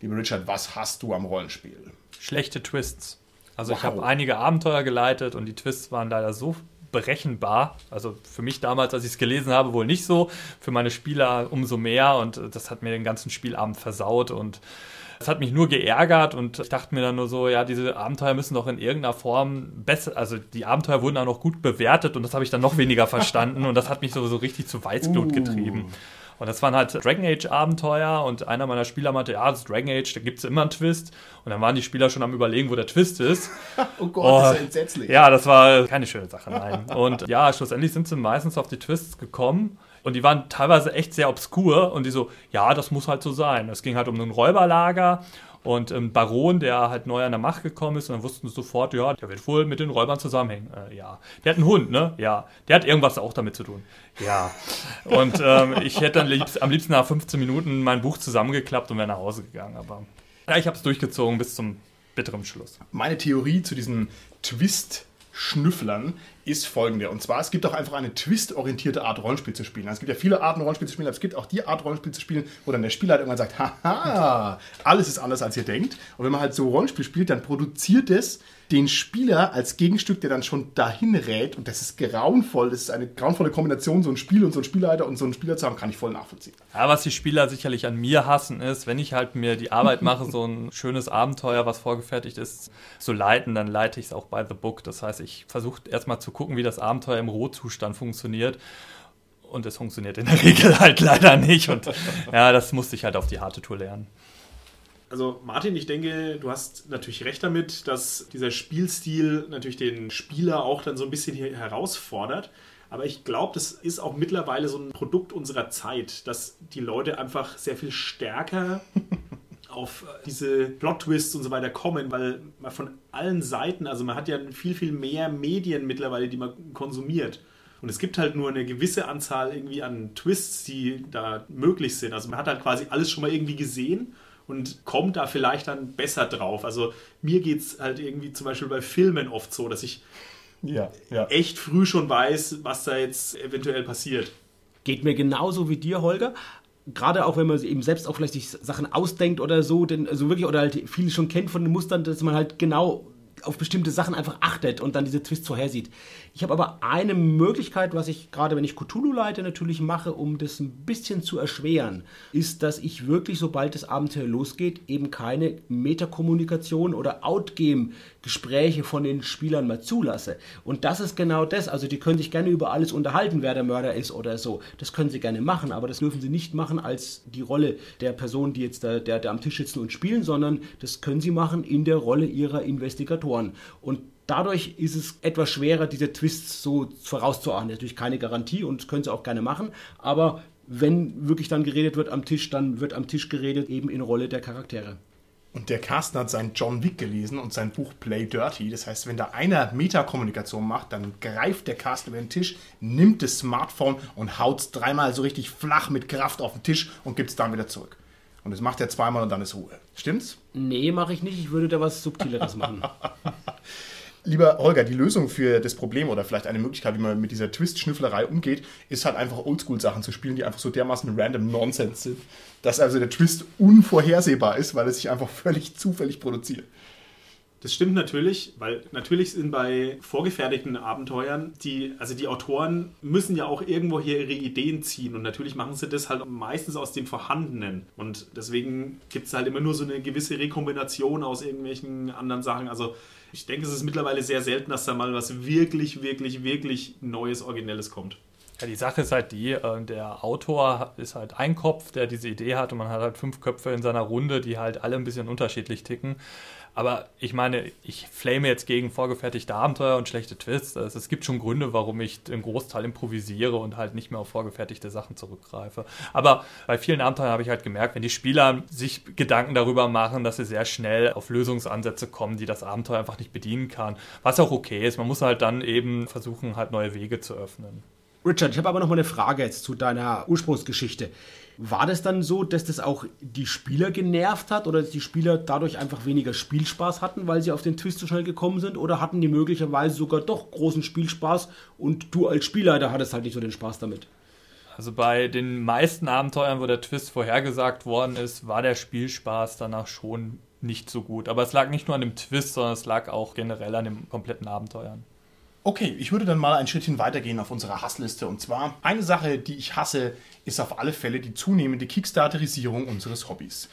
Lieber Richard, was hast du am Rollenspiel? Schlechte Twists. Also Wow. ich habe einige Abenteuer geleitet und die Twists waren leider so berechenbar. Also für mich damals, als ich es gelesen habe, wohl nicht so. Für meine Spieler umso mehr und das hat mir den ganzen Spielabend versaut und es hat mich nur geärgert und ich dachte mir dann nur so, ja, diese Abenteuer müssen doch in irgendeiner Form besser, also die Abenteuer wurden auch noch gut bewertet und das habe ich dann noch weniger verstanden und das hat mich so, so richtig zu Weißglut getrieben. Und das waren halt Dragon Age Abenteuer und einer meiner Spieler meinte, ja, das ist Dragon Age, da gibt es immer einen Twist. Und dann waren die Spieler schon am überlegen, wo der Twist ist. Oh Gott, Oh, das ist ja entsetzlich. Ja, das war keine schöne Sache, nein. Und ja, schlussendlich sind sie meistens auf die Twists gekommen. Und die waren teilweise echt sehr obskur und die so, ja, das muss halt so sein. Es ging halt um ein Räuberlager und ein Baron, der halt neu an der Macht gekommen ist und dann wussten sie sofort, ja, der wird wohl mit den Räubern zusammenhängen. Äh, ja. Der hat einen Hund, ne? Ja. Der hat irgendwas auch damit zu tun. Ja. Und ähm, ich hätte dann liebst, am liebsten nach 15 Minuten mein Buch zusammengeklappt und wäre nach Hause gegangen. Aber ja, ich habe es durchgezogen bis zum bitteren Schluss. Meine Theorie zu diesen Twist-Schnüfflern ist folgende. Und zwar, es gibt auch einfach eine twist-orientierte Art, Rollenspiel zu spielen. Es gibt ja viele Arten, Rollenspiel zu spielen, aber es gibt auch die Art, Rollenspiel zu spielen, wo dann der Spieler halt irgendwann sagt, haha, alles ist anders, als ihr denkt. Und wenn man halt so Rollenspiel spielt, dann produziert es den Spieler als Gegenstück, der dann schon dahin rät. Und das ist grauenvoll. Das ist eine grauenvolle Kombination, so ein Spiel und so ein Spielleiter und so einen Spieler zu haben, kann ich voll nachvollziehen. Ja, was die Spieler sicherlich an mir hassen, ist, wenn ich halt mir die Arbeit mache, so ein schönes Abenteuer, was vorgefertigt ist, zu leiten, dann leite ich es auch bei The Book. Das heißt, ich versuche erstmal zu gucken, wie das Abenteuer im Rohzustand funktioniert. Und es funktioniert in der Regel halt leider nicht. Und ja, das musste ich halt auf die harte Tour lernen. Also Martin, ich denke, du hast natürlich recht damit, dass dieser Spielstil natürlich den Spieler auch dann so ein bisschen hier herausfordert. Aber ich glaube, das ist auch mittlerweile so ein Produkt unserer Zeit, dass die Leute einfach sehr viel stärker auf diese Plot-Twists und so weiter kommen, weil man von allen Seiten, also man hat ja viel, viel mehr Medien mittlerweile, die man konsumiert. Und es gibt halt nur eine gewisse Anzahl irgendwie an Twists, die da möglich sind. Also man hat halt quasi alles schon mal irgendwie gesehen und kommt da vielleicht dann besser drauf. Also mir geht es halt irgendwie zum Beispiel bei Filmen oft so, dass ich Ja, ja. echt früh schon weiß, was da jetzt eventuell passiert. Geht mir genauso wie dir, Holger. Gerade auch wenn man eben selbst auch vielleicht sich Sachen ausdenkt oder so, denn also wirklich oder halt viel schon kennt von den Mustern, dass man halt genau auf bestimmte Sachen einfach achtet und dann diese Twists vorhersieht. Ich habe aber eine Möglichkeit, was ich gerade, wenn ich Cthulhu leite, natürlich mache, um das ein bisschen zu erschweren, ist, dass ich wirklich, sobald das Abenteuer losgeht, eben keine Metakommunikation oder Outgame-Gespräche von den Spielern mehr zulasse. Und das ist genau das. Also die können sich gerne über alles unterhalten, wer der Mörder ist oder so. Das können sie gerne machen, aber das dürfen sie nicht machen als die Rolle der Person, die jetzt da, der, der am Tisch sitzen und spielen, sondern das können sie machen in der Rolle ihrer Investigatoren. Und Dadurch ist es etwas schwerer, diese Twists so vorauszuahnen. Natürlich keine Garantie und können sie auch gerne machen, aber wenn wirklich dann geredet wird am Tisch, dann wird am Tisch geredet eben in Rolle der Charaktere. Und der Carsten hat sein John Wick gelesen und sein Buch Play Dirty. Das heißt, wenn da einer Metakommunikation macht, dann greift der Carsten über den Tisch, nimmt das Smartphone und haut es dreimal so richtig flach mit Kraft auf den Tisch und gibt es dann wieder zurück. Und das macht er zweimal und dann ist Ruhe. Stimmt's? Nee, mache ich nicht. Ich würde da was Subtileres machen. Lieber Holger, die Lösung für das Problem oder vielleicht eine Möglichkeit, wie man mit dieser Twist-Schnüfflerei umgeht, ist halt einfach Oldschool-Sachen zu spielen, die einfach so dermaßen random Nonsense sind, dass also der Twist unvorhersehbar ist, weil es sich einfach völlig zufällig produziert. Das stimmt natürlich, weil natürlich sind bei vorgefertigten Abenteuern die, also die Autoren müssen ja auch irgendwo hier ihre Ideen ziehen und natürlich machen sie das halt meistens aus dem Vorhandenen und deswegen gibt es halt immer nur so eine gewisse Rekombination aus irgendwelchen anderen Sachen. Also ich denke, es ist mittlerweile sehr selten, dass da mal was wirklich, wirklich, wirklich Neues, Originelles kommt. Ja, die Sache ist halt die, äh, der Autor ist halt ein Kopf, der diese Idee hat und man hat halt fünf Köpfe in seiner Runde, die halt alle ein bisschen unterschiedlich ticken. Aber ich meine, ich flame jetzt gegen vorgefertigte Abenteuer und schlechte Twists. Also es gibt schon Gründe, warum ich den Großteil improvisiere und halt nicht mehr auf vorgefertigte Sachen zurückgreife. Aber bei vielen Abenteuern habe ich halt gemerkt, wenn die Spieler sich Gedanken darüber machen, dass sie sehr schnell auf Lösungsansätze kommen, die das Abenteuer einfach nicht bedienen kann. Was auch okay ist. Man muss halt dann eben versuchen, halt neue Wege zu öffnen. Richard, ich habe aber noch mal eine Frage jetzt zu deiner Ursprungsgeschichte. War das dann so, dass das auch die Spieler genervt hat oder dass die Spieler dadurch einfach weniger Spielspaß hatten, weil sie auf den Twist so schnell gekommen sind? Oder hatten die möglicherweise sogar doch großen Spielspaß und du als Spielleiter hattest halt nicht so den Spaß damit? Also bei den meisten Abenteuern, wo der Twist vorhergesagt worden ist, war der Spielspaß danach schon nicht so gut. Aber es lag nicht nur an dem Twist, sondern es lag auch generell an den kompletten Abenteuern. Okay, ich würde dann mal ein Schrittchen weitergehen auf unserer Hassliste. Und zwar, eine Sache, die ich hasse, ist auf alle Fälle die zunehmende Kickstarterisierung unseres Hobbys.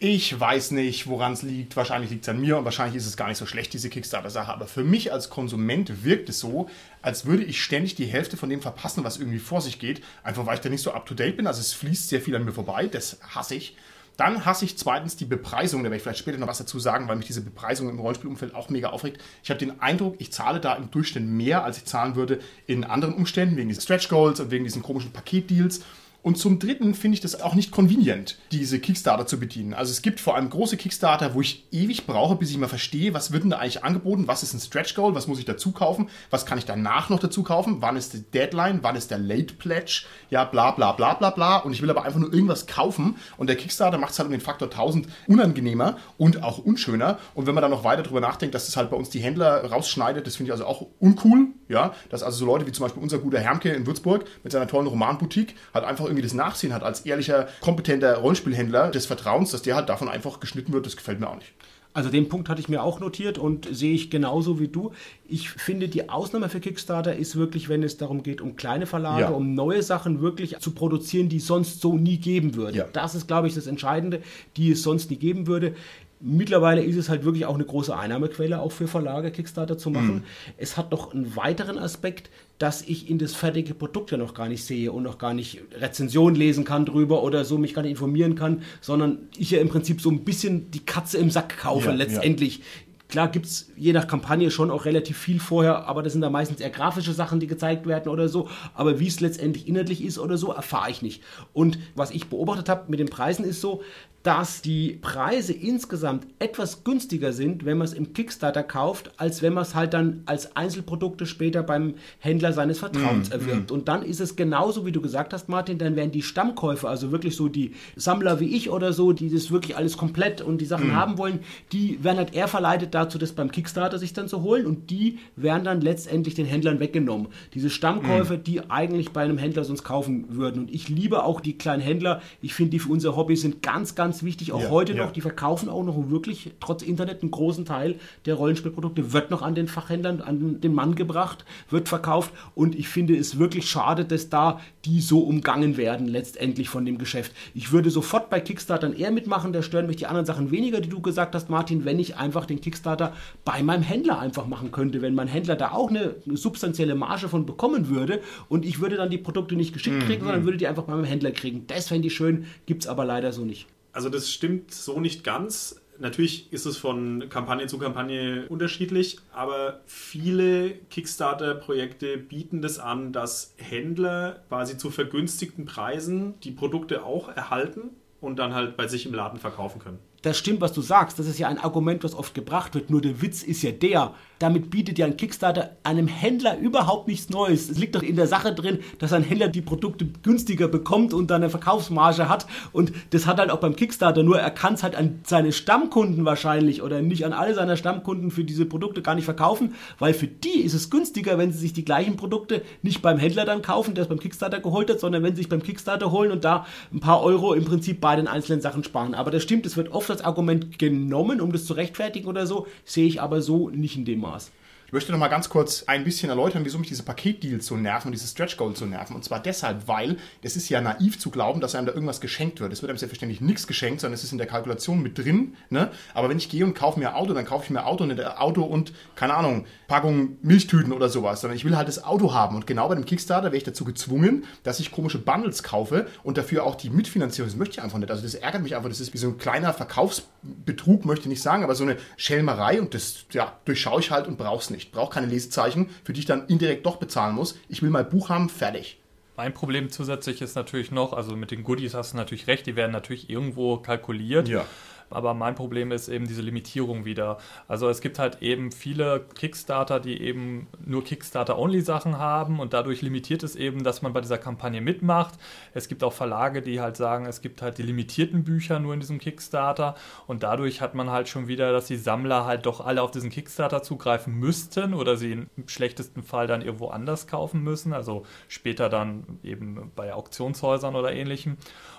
Ich weiß nicht, woran es liegt. Wahrscheinlich liegt es an mir und wahrscheinlich ist es gar nicht so schlecht, diese Kickstarter-Sache. Aber für mich als Konsument wirkt es so, als würde ich ständig die Hälfte von dem verpassen, was irgendwie vor sich geht. Einfach weil ich da nicht so up to date bin. Also es fließt sehr viel an mir vorbei. Das hasse ich. Dann hasse ich zweitens die Bepreisung, da werde ich vielleicht später noch was dazu sagen, weil mich diese Bepreisung im Rollenspielumfeld auch mega aufregt. Ich habe den Eindruck, ich zahle da im Durchschnitt mehr, als ich zahlen würde in anderen Umständen, wegen diesen Stretch Goals und wegen diesen komischen Paketdeals. Und zum Dritten finde ich das auch nicht convenient, diese Kickstarter zu bedienen. Also es gibt vor allem große Kickstarter, wo ich ewig brauche, bis ich mal verstehe, was wird denn da eigentlich angeboten, was ist ein Stretch Goal, was muss ich dazu kaufen, was kann ich danach noch dazu kaufen, wann ist die Deadline, wann ist der Late Pledge, ja bla bla bla bla bla. Und ich will aber einfach nur irgendwas kaufen und der Kickstarter macht es halt um den Faktor 1000 unangenehmer und auch unschöner. Und wenn man dann noch weiter darüber nachdenkt, dass das halt bei uns die Händler rausschneidet, das finde ich also auch uncool. Ja, dass also so Leute wie zum Beispiel unser guter Hermke in Würzburg mit seiner tollen Romanboutique halt einfach irgendwie das Nachsehen hat als ehrlicher, kompetenter Rollenspielhändler des Vertrauens, dass der halt davon einfach geschnitten wird, das gefällt mir auch nicht. Also den Punkt hatte ich mir auch notiert und sehe ich genauso wie du. Ich finde, die Ausnahme für Kickstarter ist wirklich, wenn es darum geht, um kleine Verlage, ja. um neue Sachen wirklich zu produzieren, die es sonst so nie geben würde. Ja. Das ist, glaube ich, das Entscheidende, die es sonst nie geben würde. Mittlerweile ist es halt wirklich auch eine große Einnahmequelle, auch für Verlage Kickstarter zu machen. Mhm. Es hat noch einen weiteren Aspekt, dass ich in das fertige Produkt ja noch gar nicht sehe und noch gar nicht Rezensionen lesen kann drüber oder so mich gar nicht informieren kann, sondern ich ja im Prinzip so ein bisschen die Katze im Sack kaufe ja, letztendlich. Ja. Klar gibt es je nach Kampagne schon auch relativ viel vorher, aber das sind da meistens eher grafische Sachen, die gezeigt werden oder so. Aber wie es letztendlich inhaltlich ist oder so, erfahre ich nicht. Und was ich beobachtet habe mit den Preisen ist so, dass die Preise insgesamt etwas günstiger sind, wenn man es im Kickstarter kauft, als wenn man es halt dann als Einzelprodukte später beim Händler seines Vertrauens mm, erwirbt. Mm. Und dann ist es genauso, wie du gesagt hast, Martin, dann werden die Stammkäufer, also wirklich so die Sammler wie ich oder so, die das wirklich alles komplett und die Sachen mm. haben wollen, die werden halt eher verleitet dazu, das beim Kickstarter sich dann zu holen und die werden dann letztendlich den Händlern weggenommen. Diese Stammkäufer, mm. die eigentlich bei einem Händler sonst kaufen würden. Und ich liebe auch die kleinen Händler. Ich finde, die für unser Hobby sind ganz, ganz ganz wichtig, auch Ja, heute ja. noch. Die verkaufen auch noch wirklich, trotz Internet, einen großen Teil der Rollenspielprodukte wird noch an den Fachhändlern, an den Mann gebracht, wird verkauft. Und ich finde es wirklich schade, dass da die so umgangen werden, letztendlich von dem Geschäft. Ich würde sofort bei Kickstartern eher mitmachen, da stören mich die anderen Sachen weniger, die du gesagt hast, Martin, wenn ich einfach den Kickstarter bei meinem Händler einfach machen könnte. Wenn mein Händler da auch eine, eine substanzielle Marge von bekommen würde und ich würde dann die Produkte nicht geschickt kriegen, sondern würde die einfach bei meinem Händler kriegen. Das fände ich schön, gibt es aber leider so nicht. Also das stimmt so nicht ganz. Natürlich ist es von Kampagne zu Kampagne unterschiedlich, aber viele Kickstarter-Projekte bieten das an, dass Händler quasi zu vergünstigten Preisen die Produkte auch erhalten und dann halt bei sich im Laden verkaufen können. das stimmt, was du sagst. Das ist ja ein Argument, was oft gebracht wird. Nur der Witz ist ja der, damit bietet ja ein Kickstarter einem Händler überhaupt nichts Neues. Es liegt doch in der Sache drin, dass ein Händler die Produkte günstiger bekommt und dann eine Verkaufsmarge hat. Und das hat halt auch beim Kickstarter. Nur er kann es halt an seine Stammkunden wahrscheinlich oder nicht an alle seiner Stammkunden für diese Produkte gar nicht verkaufen, weil für die ist es günstiger, wenn sie sich die gleichen Produkte nicht beim Händler dann kaufen, der es beim Kickstarter geholt hat, sondern wenn sie sich beim Kickstarter holen und da ein paar Euro im Prinzip bei den einzelnen Sachen sparen. Aber das stimmt, es wird oft als Argument genommen, um das zu rechtfertigen oder so, sehe ich aber so nicht in dem Maß. loss. Ich möchte noch mal ganz kurz ein bisschen erläutern, wieso mich diese Paketdeals so nerven und diese Stretch Goals so nerven. Und zwar deshalb, weil es ist ja naiv zu glauben, dass einem da irgendwas geschenkt wird. Es wird einem selbstverständlich nichts geschenkt, sondern es ist in der Kalkulation mit drin. Ne? Aber wenn ich gehe und kaufe mir ein Auto, dann kaufe ich mir Auto und ein Auto und, keine Ahnung, Packung Milchtüten oder sowas. Sondern ich will halt das Auto haben. Und genau bei dem Kickstarter wäre ich dazu gezwungen, dass ich komische Bundles kaufe und dafür auch die Mitfinanzierung. Das möchte ich einfach nicht. Also das ärgert mich einfach. Das ist wie so ein kleiner Verkaufsbetrug, möchte ich nicht sagen, aber so eine Schelmerei und das ja, durchschaue ich halt und brauch's nicht. Brauche keine Lesezeichen, für die ich dann indirekt doch bezahlen muss. Ich will mein Buch haben, fertig. Mein Problem zusätzlich ist natürlich noch, also mit den Goodies hast du natürlich recht, die werden natürlich irgendwo kalkuliert. Ja. Aber mein Problem ist eben diese Limitierung wieder. Also es gibt halt eben viele Kickstarter, die eben nur Kickstarter-Only-Sachen haben und dadurch limitiert es eben, dass man bei dieser Kampagne mitmacht. Es gibt auch Verlage, die halt sagen, es gibt halt die limitierten Bücher nur in diesem Kickstarter und dadurch hat man halt schon wieder, dass die Sammler halt doch alle auf diesen Kickstarter zugreifen müssten oder sie im schlechtesten Fall dann irgendwo anders kaufen müssen, also später dann eben bei Auktionshäusern oder ähnlichem.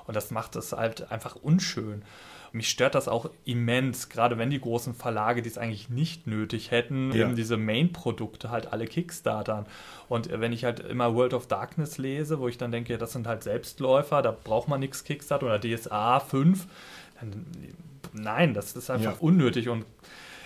Und das macht es halt einfach unschön. Mich stört das auch immens, gerade wenn die großen Verlage, die es eigentlich nicht nötig hätten, Ja. eben diese Main-Produkte halt alle Kickstartern. Und äh, wenn ich halt immer World of Darkness lese, wo ich dann denke, das sind halt Selbstläufer, da braucht man nichts Kickstarter oder DSA 5, dann, nein, das ist einfach Ja. unnötig und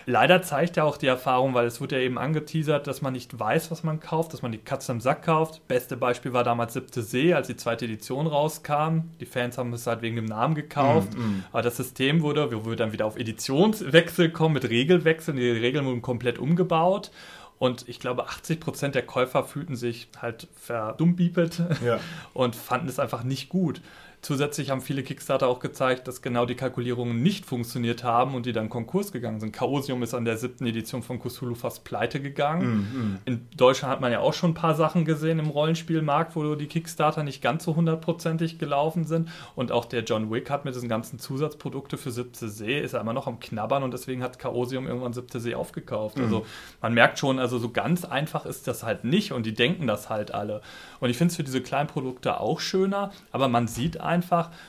Leider zeigt ja auch die Erfahrung, weil es wird ja eben angeteasert, dass man nicht weiß, was man kauft, dass man die Katze im Sack kauft. Beste Beispiel war damals Siebte See, als die zweite Edition rauskam. Die Fans haben es halt wegen dem Namen gekauft. Aber das System wurde, wo wir dann wieder auf Editionswechsel kommen, mit Regelwechseln. Die Regeln wurden komplett umgebaut. Und ich glaube, 80% der Käufer fühlten sich halt verdummbiepelt Ja. und fanden es einfach nicht gut. Zusätzlich haben viele Kickstarter auch gezeigt, dass genau die Kalkulierungen nicht funktioniert haben und die dann Konkurs gegangen sind. Chaosium ist an der siebten Edition von Cthulhu fast pleite gegangen. In Deutschland hat man ja auch schon ein paar Sachen gesehen im Rollenspielmarkt, wo die Kickstarter nicht ganz so hundertprozentig gelaufen sind. Und auch der John Wick hat mit diesen ganzen Zusatzprodukte für siebte See, ist er immer noch am Knabbern und deswegen hat Chaosium irgendwann siebte See aufgekauft. Also man merkt schon, also so ganz einfach ist das halt nicht und die denken das halt alle. Und ich finde es für diese kleinen Produkte auch schöner, aber man sieht einfach,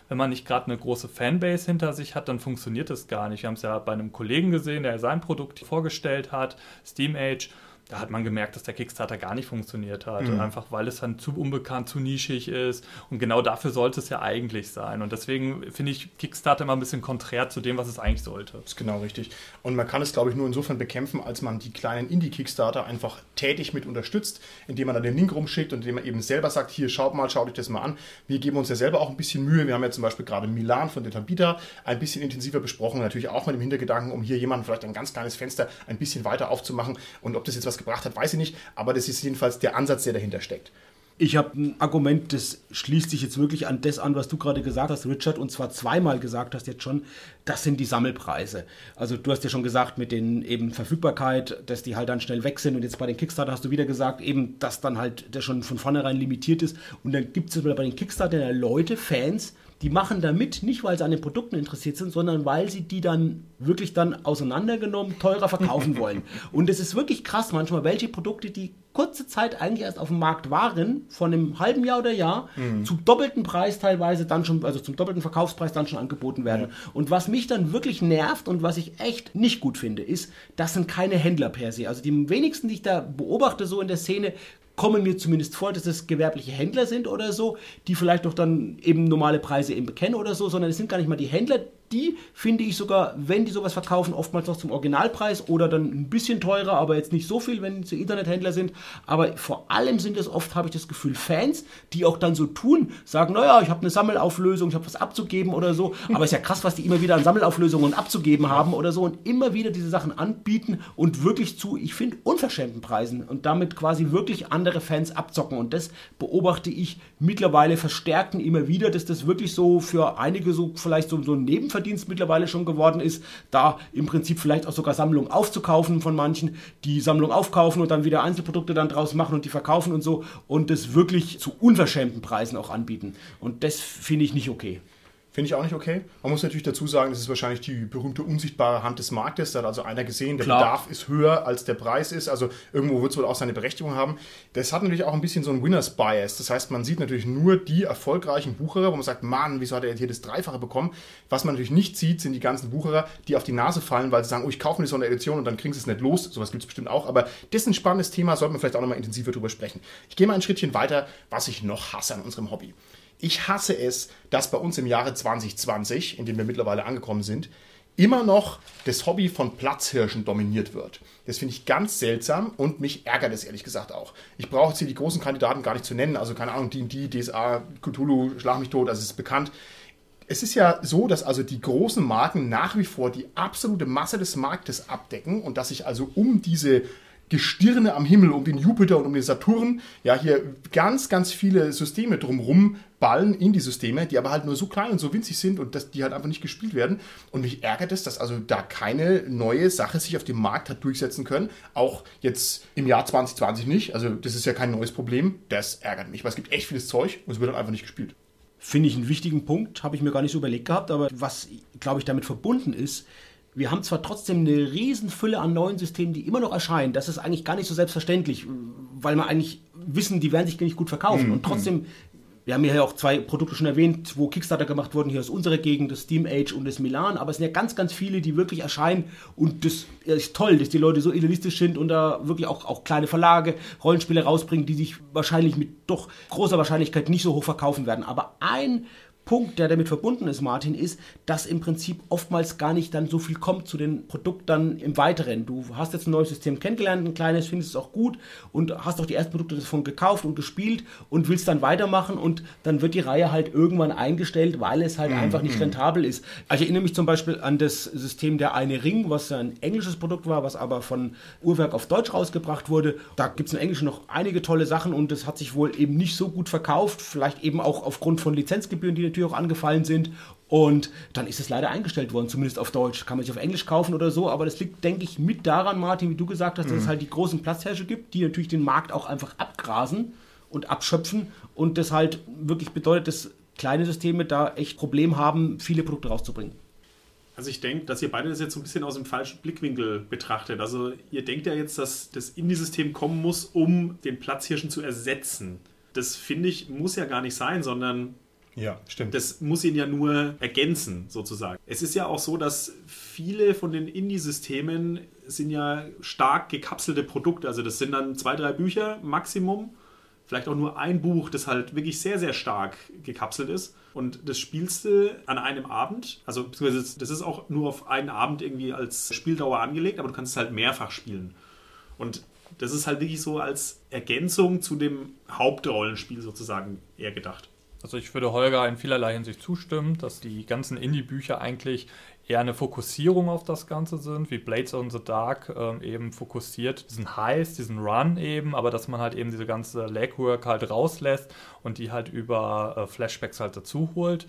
wenn man nicht gerade eine große Fanbase hinter sich hat, dann funktioniert das gar nicht. Wir haben es ja bei einem Kollegen gesehen, der sein Produkt vorgestellt hat, Steam Age. Da hat man gemerkt, dass der Kickstarter gar nicht funktioniert hat. Einfach weil es dann zu unbekannt, zu nischig ist. Und genau dafür sollte es ja eigentlich sein. Und deswegen finde ich Kickstarter immer ein bisschen konträr zu dem, was es eigentlich sollte. Das ist genau richtig. Und man kann es, glaube ich, nur insofern bekämpfen, als man die kleinen Indie-Kickstarter einfach tätig mit unterstützt, indem man dann den Link rumschickt und indem man eben selber sagt, hier, schaut mal, schaut euch das mal an. Wir geben uns ja selber auch ein bisschen Mühe. Wir haben ja zum Beispiel gerade Milan von der Tabita ein bisschen intensiver besprochen, natürlich auch mit dem Hintergedanken, um hier jemanden vielleicht ein ganz kleines Fenster ein bisschen weiter aufzumachen. Und ob das jetzt was gebracht hat, weiß ich nicht, aber das ist jedenfalls der Ansatz, der dahinter steckt. Ich habe ein Argument, das schließt sich jetzt wirklich an das an, was du gerade gesagt hast, Richard, und zwar zweimal gesagt hast jetzt schon, das sind die Sammelpreise. Also du hast ja schon gesagt, mit den eben Verfügbarkeit, dass die halt dann schnell weg sind und jetzt bei den Kickstarter hast du wieder gesagt, eben, dass dann halt der schon von vornherein limitiert ist und dann gibt es bei den Kickstarter Leute, Fans, die machen damit nicht, weil sie an den Produkten interessiert sind, sondern weil sie die dann wirklich dann auseinandergenommen teurer verkaufen wollen. Und es ist wirklich krass manchmal, welche Produkte, die kurze Zeit eigentlich erst auf dem Markt waren, von einem halben Jahr oder Jahr, mhm. zum doppelten Preis teilweise dann schon, also zum doppelten Verkaufspreis dann schon angeboten werden. Ja. Und was mich dann wirklich nervt und was ich echt nicht gut finde, ist, das sind keine Händler per se. Also die wenigsten, die ich da beobachte, so in der Szene, kommen mir zumindest vor, dass es gewerbliche Händler sind oder so, die vielleicht doch dann eben normale Preise eben bekennen oder so, sondern es sind gar nicht mal die Händler, die finde ich sogar, wenn die sowas verkaufen, oftmals noch zum Originalpreis oder dann ein bisschen teurer, aber jetzt nicht so viel, wenn sie Internethändler sind. Aber vor allem sind es oft, habe ich das Gefühl, Fans, die auch dann so tun, sagen, naja, ich habe eine Sammelauflösung, ich habe was abzugeben oder so. Aber es ist ja krass, was die immer wieder an Sammelauflösungen abzugeben haben oder so und immer wieder diese Sachen anbieten und wirklich zu, ich finde, unverschämten Preisen und damit quasi wirklich andere Fans abzocken. Und das beobachte ich mittlerweile verstärkten immer wieder, dass das wirklich so für einige so vielleicht so, so ein Nebenverdienst Verdienst mittlerweile schon geworden ist, da im Prinzip vielleicht auch sogar Sammlungen aufzukaufen von manchen, die Sammlung aufkaufen und dann wieder Einzelprodukte dann draus machen und die verkaufen und so und das wirklich zu unverschämten Preisen auch anbieten. Und das finde ich nicht okay. Finde ich auch nicht okay. Man muss natürlich dazu sagen, das ist wahrscheinlich die berühmte unsichtbare Hand des Marktes. Da hat also einer gesehen, der Klar. Bedarf ist höher als der Preis ist. Also irgendwo wird es wohl auch seine Berechtigung haben. Das hat natürlich auch ein bisschen so ein Winners Bias. Das heißt, man sieht natürlich nur die erfolgreichen Bucherer, wo man sagt, Mann, wieso hat er jetzt hier das Dreifache bekommen? Was man natürlich nicht sieht, sind die ganzen Bucherer, die auf die Nase fallen, weil sie sagen, oh, ich kaufe mir so eine Edition und dann kriegen sie es nicht los. Sowas gibt es bestimmt auch. Aber das ist ein spannendes Thema, sollte man vielleicht auch nochmal intensiver drüber sprechen. Ich gehe mal ein Schrittchen weiter, was ich noch hasse an unserem Hobby. Ich hasse es, dass bei uns im Jahre 2020, in dem wir mittlerweile angekommen sind, immer noch das Hobby von Platzhirschen dominiert wird. Das finde ich ganz seltsam und mich ärgert es ehrlich gesagt auch. Ich brauche jetzt hier die großen Kandidaten gar nicht zu nennen, also keine Ahnung, D&D, DSA, Cthulhu, Schlag mich tot, es ist bekannt. Es ist ja so, dass also die großen Marken nach wie vor die absolute Masse des Marktes abdecken und dass sich also um diese Gestirne am Himmel, um den Jupiter und um den Saturn, ja, hier ganz, ganz viele Systeme drumrum ballen in die Systeme, die aber halt nur so klein und so winzig sind und dass die halt einfach nicht gespielt werden. Und mich ärgert es, dass also da keine neue Sache sich auf dem Markt hat durchsetzen können. Auch jetzt im Jahr 2020 nicht. Also das ist ja kein neues Problem. Das ärgert mich, weil es gibt echt vieles Zeug und es wird halt einfach nicht gespielt. Finde ich einen wichtigen Punkt, habe ich mir gar nicht so überlegt gehabt, aber was, glaube ich, damit verbunden ist, wir haben zwar trotzdem eine Riesenfülle an neuen Systemen, die immer noch erscheinen. Das ist eigentlich gar nicht so selbstverständlich, weil wir eigentlich wissen, die werden sich nicht gut verkaufen. Mhm. Und trotzdem, wir haben ja auch zwei Produkte schon erwähnt, wo Kickstarter gemacht wurden, hier aus unserer Gegend, das Steam Age und das Milan. Aber es sind ja ganz, ganz viele, die wirklich erscheinen. Und das ist toll, dass die Leute so idealistisch sind und da wirklich auch, auch kleine Verlage, Rollenspiele rausbringen, die sich wahrscheinlich mit doch großer Wahrscheinlichkeit nicht so hoch verkaufen werden. Aber ein Punkt, der damit verbunden ist, Martin, ist, dass im Prinzip oftmals gar nicht dann so viel kommt zu den Produkten im Weiteren. Du hast jetzt ein neues System kennengelernt, ein kleines, findest es auch gut und hast auch die ersten Produkte davon gekauft und gespielt und willst dann weitermachen und dann wird die Reihe halt irgendwann eingestellt, weil es halt mhm. einfach nicht rentabel ist. Also ich erinnere mich zum Beispiel an das System Der eine Ring, was ein englisches Produkt war, was aber von Uhrwerk auf Deutsch rausgebracht wurde. Da gibt es im Englischen noch einige tolle Sachen und es hat sich wohl eben nicht so gut verkauft, vielleicht eben auch aufgrund von Lizenzgebühren, die natürlich auch angefallen sind. Und dann ist es leider eingestellt worden, zumindest auf Deutsch. Kann man sich auf Englisch kaufen oder so, aber das liegt, denke ich, mit daran, Martin, wie du gesagt hast, dass mhm. es halt die großen Platzherrscher gibt, die natürlich den Markt auch einfach abgrasen und abschöpfen und das halt wirklich bedeutet, dass kleine Systeme da echt Problem haben, viele Produkte rauszubringen. Also ich denke, dass ihr beide das jetzt so ein bisschen aus dem falschen Blickwinkel betrachtet. Also ihr denkt ja jetzt, dass das Indie-System kommen muss, um den Platzhirschen zu ersetzen. Das finde ich, muss ja gar nicht sein, sondern ja, stimmt. Das muss ihn ja nur ergänzen, sozusagen. Es ist ja auch so, dass viele von den Indie-Systemen sind ja stark gekapselte Produkte. Also das sind dann zwei, drei Bücher Maximum. Vielleicht auch nur ein Buch, das halt wirklich sehr, sehr stark gekapselt ist. Und das spielst du an einem Abend. Also das ist auch nur auf einen Abend irgendwie als Spieldauer angelegt, aber du kannst es halt mehrfach spielen. Und das ist halt wirklich so als Ergänzung zu dem Hauptrollenspiel sozusagen eher gedacht. Also ich würde Holger in vielerlei Hinsicht zustimmen, dass die ganzen Indie-Bücher eigentlich eher eine Fokussierung auf das Ganze sind, wie Blades on the Dark ähm, eben fokussiert, diesen Heist, diesen Run eben, aber dass man halt eben diese ganze Legwork halt rauslässt und die halt über äh, Flashbacks halt dazu holt.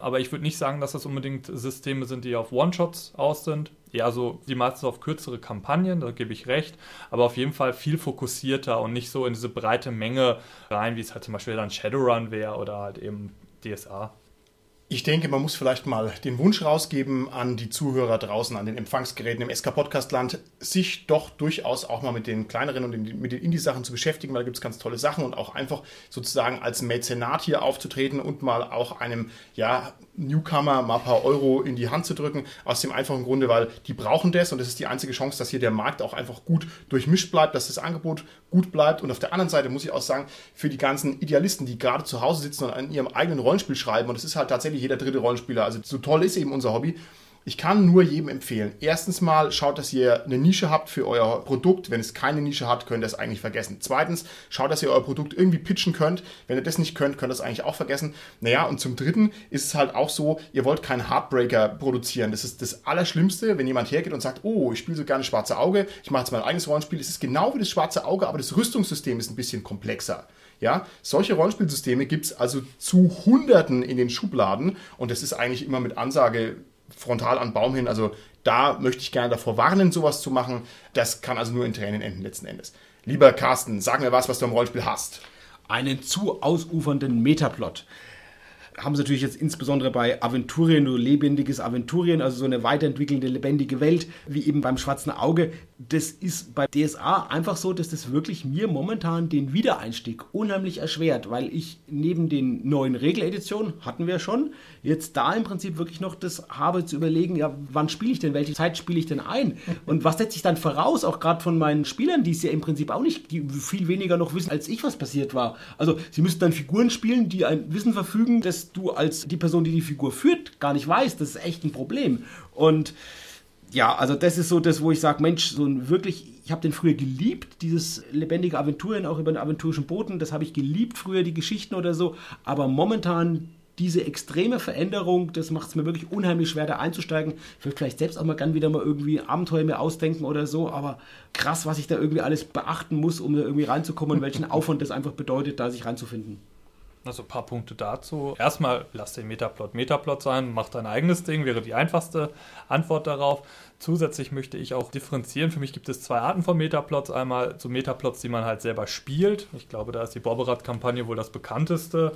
Aber ich würde nicht sagen, dass das unbedingt Systeme sind, die auf One-Shots aus sind. Ja, so die meistens auf kürzere Kampagnen, da gebe ich recht, aber auf jeden Fall viel fokussierter und nicht so in diese breite Menge rein, wie es halt zum Beispiel dann Shadowrun wäre oder halt eben DSA. Ich denke, man muss vielleicht mal den Wunsch rausgeben an die Zuhörer draußen, an den Empfangsgeräten im SK-Podcast-Land, sich doch durchaus auch mal mit den kleineren und mit den Indie-Sachen zu beschäftigen, weil da gibt es ganz tolle Sachen und auch einfach sozusagen als Mäzenat hier aufzutreten und mal auch einem ja, Newcomer mal ein paar Euro in die Hand zu drücken, aus dem einfachen Grunde, weil die brauchen das und das ist die einzige Chance, dass hier der Markt auch einfach gut durchmischt bleibt, dass das Angebot gut bleibt. Und auf der anderen Seite muss ich auch sagen, für die ganzen Idealisten, die gerade zu Hause sitzen und an ihrem eigenen Rollenspiel schreiben und das ist halt tatsächlich jeder dritte Rollenspieler. Also so toll ist eben unser Hobby. Ich kann nur jedem empfehlen. Erstens mal schaut, dass ihr eine Nische habt für euer Produkt. Wenn es keine Nische hat, könnt ihr es eigentlich vergessen. Zweitens, schaut, dass ihr euer Produkt irgendwie pitchen könnt. Wenn ihr das nicht könnt, könnt ihr es eigentlich auch vergessen. Naja, und zum Dritten ist es halt auch so, ihr wollt keinen Heartbreaker produzieren. Das ist das Allerschlimmste, wenn jemand hergeht und sagt, oh, ich spiele so gerne Schwarze Auge, ich mache jetzt mein eigenes Rollenspiel. Es ist genau wie das Schwarze Auge, aber das Rüstungssystem ist ein bisschen komplexer. Ja, solche Rollenspielsysteme gibt es also zu Hunderten in den Schubladen und das ist eigentlich immer mit Ansage frontal an Baum hin. Also da möchte ich gerne davor warnen, sowas zu machen. Das kann also nur in Tränen enden letzten Endes. Lieber Carsten, sag mir was, was du am Rollenspiel hast. Einen zu ausufernden Metaplot haben sie natürlich jetzt insbesondere bei Aventurien, nur lebendiges Aventurien, also so eine weiterentwickelnde, lebendige Welt, wie eben beim Schwarzen Auge. Das ist bei DSA einfach so, dass das wirklich mir momentan den Wiedereinstieg unheimlich erschwert, weil ich neben den neuen Regeleditionen, hatten wir schon, jetzt da im Prinzip wirklich noch das habe zu überlegen, ja, wann spiele ich denn, welche Zeit spiele ich denn ein und was setze ich dann voraus, auch gerade von meinen Spielern, die es ja im Prinzip auch nicht, die viel weniger noch wissen, als ich, was passiert war. Also sie müssen dann Figuren spielen, die ein Wissen verfügen, das du als die Person, die die Figur führt, gar nicht weißt. Das ist echt ein Problem. Und ja, also das ist so das, wo ich sage, Mensch, so ein wirklich, ich habe den früher geliebt, dieses lebendige Aventurien, auch über den aventurischen Boden, das habe ich geliebt früher, die Geschichten oder so, aber momentan diese extreme Veränderung, das macht es mir wirklich unheimlich schwer, da einzusteigen. Ich würde vielleicht selbst auch mal gern wieder mal irgendwie Abenteuer mir ausdenken oder so, aber krass, was ich da irgendwie alles beachten muss, um da irgendwie reinzukommen und welchen Aufwand das einfach bedeutet, da sich reinzufinden. Also ein paar Punkte dazu. Erstmal, lass den Metaplot Metaplot sein, mach dein eigenes Ding, wäre die einfachste Antwort darauf. Zusätzlich möchte ich auch differenzieren. Für mich gibt es zwei Arten von Metaplots. Einmal so Metaplots, die man halt selber spielt. Ich glaube, da ist die Borberat-Kampagne wohl das bekannteste.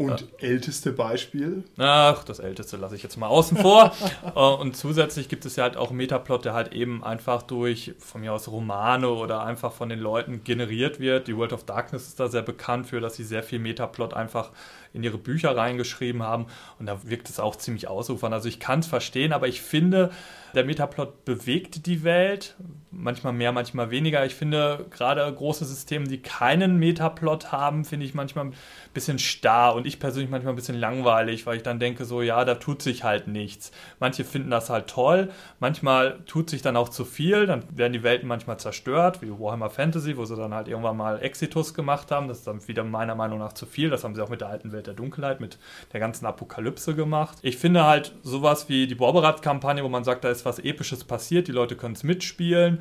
Und äh, älteste Beispiel? Ach, das älteste lasse ich jetzt mal außen vor. Äh, und zusätzlich gibt es ja halt auch Metaplot, der halt eben einfach durch, von mir aus, Romane oder einfach von den Leuten generiert wird. Die World of Darkness ist da sehr bekannt für, dass sie sehr viel Metaplot einfach in ihre Bücher reingeschrieben haben. Und da wirkt es auch ziemlich ausufern. Also ich kann es verstehen, aber ich finde, der Metaplot bewegt die Welt, manchmal mehr, manchmal weniger. Ich finde gerade große Systeme, die keinen Metaplot haben, finde ich manchmal ein bisschen starr und ich persönlich manchmal ein bisschen langweilig, weil ich dann denke, so ja, da tut sich halt nichts. Manche finden das halt toll, manchmal tut sich dann auch zu viel, dann werden die Welten manchmal zerstört, wie Warhammer Fantasy, wo sie dann halt irgendwann mal Exitus gemacht haben. Das ist dann wieder meiner Meinung nach zu viel. Das haben sie auch mit der alten Welt der Dunkelheit, mit der ganzen Apokalypse gemacht. Ich finde halt sowas wie die Borberat-Kampagne, wo man sagt, da ist was Episches passiert, die Leute können es mitspielen.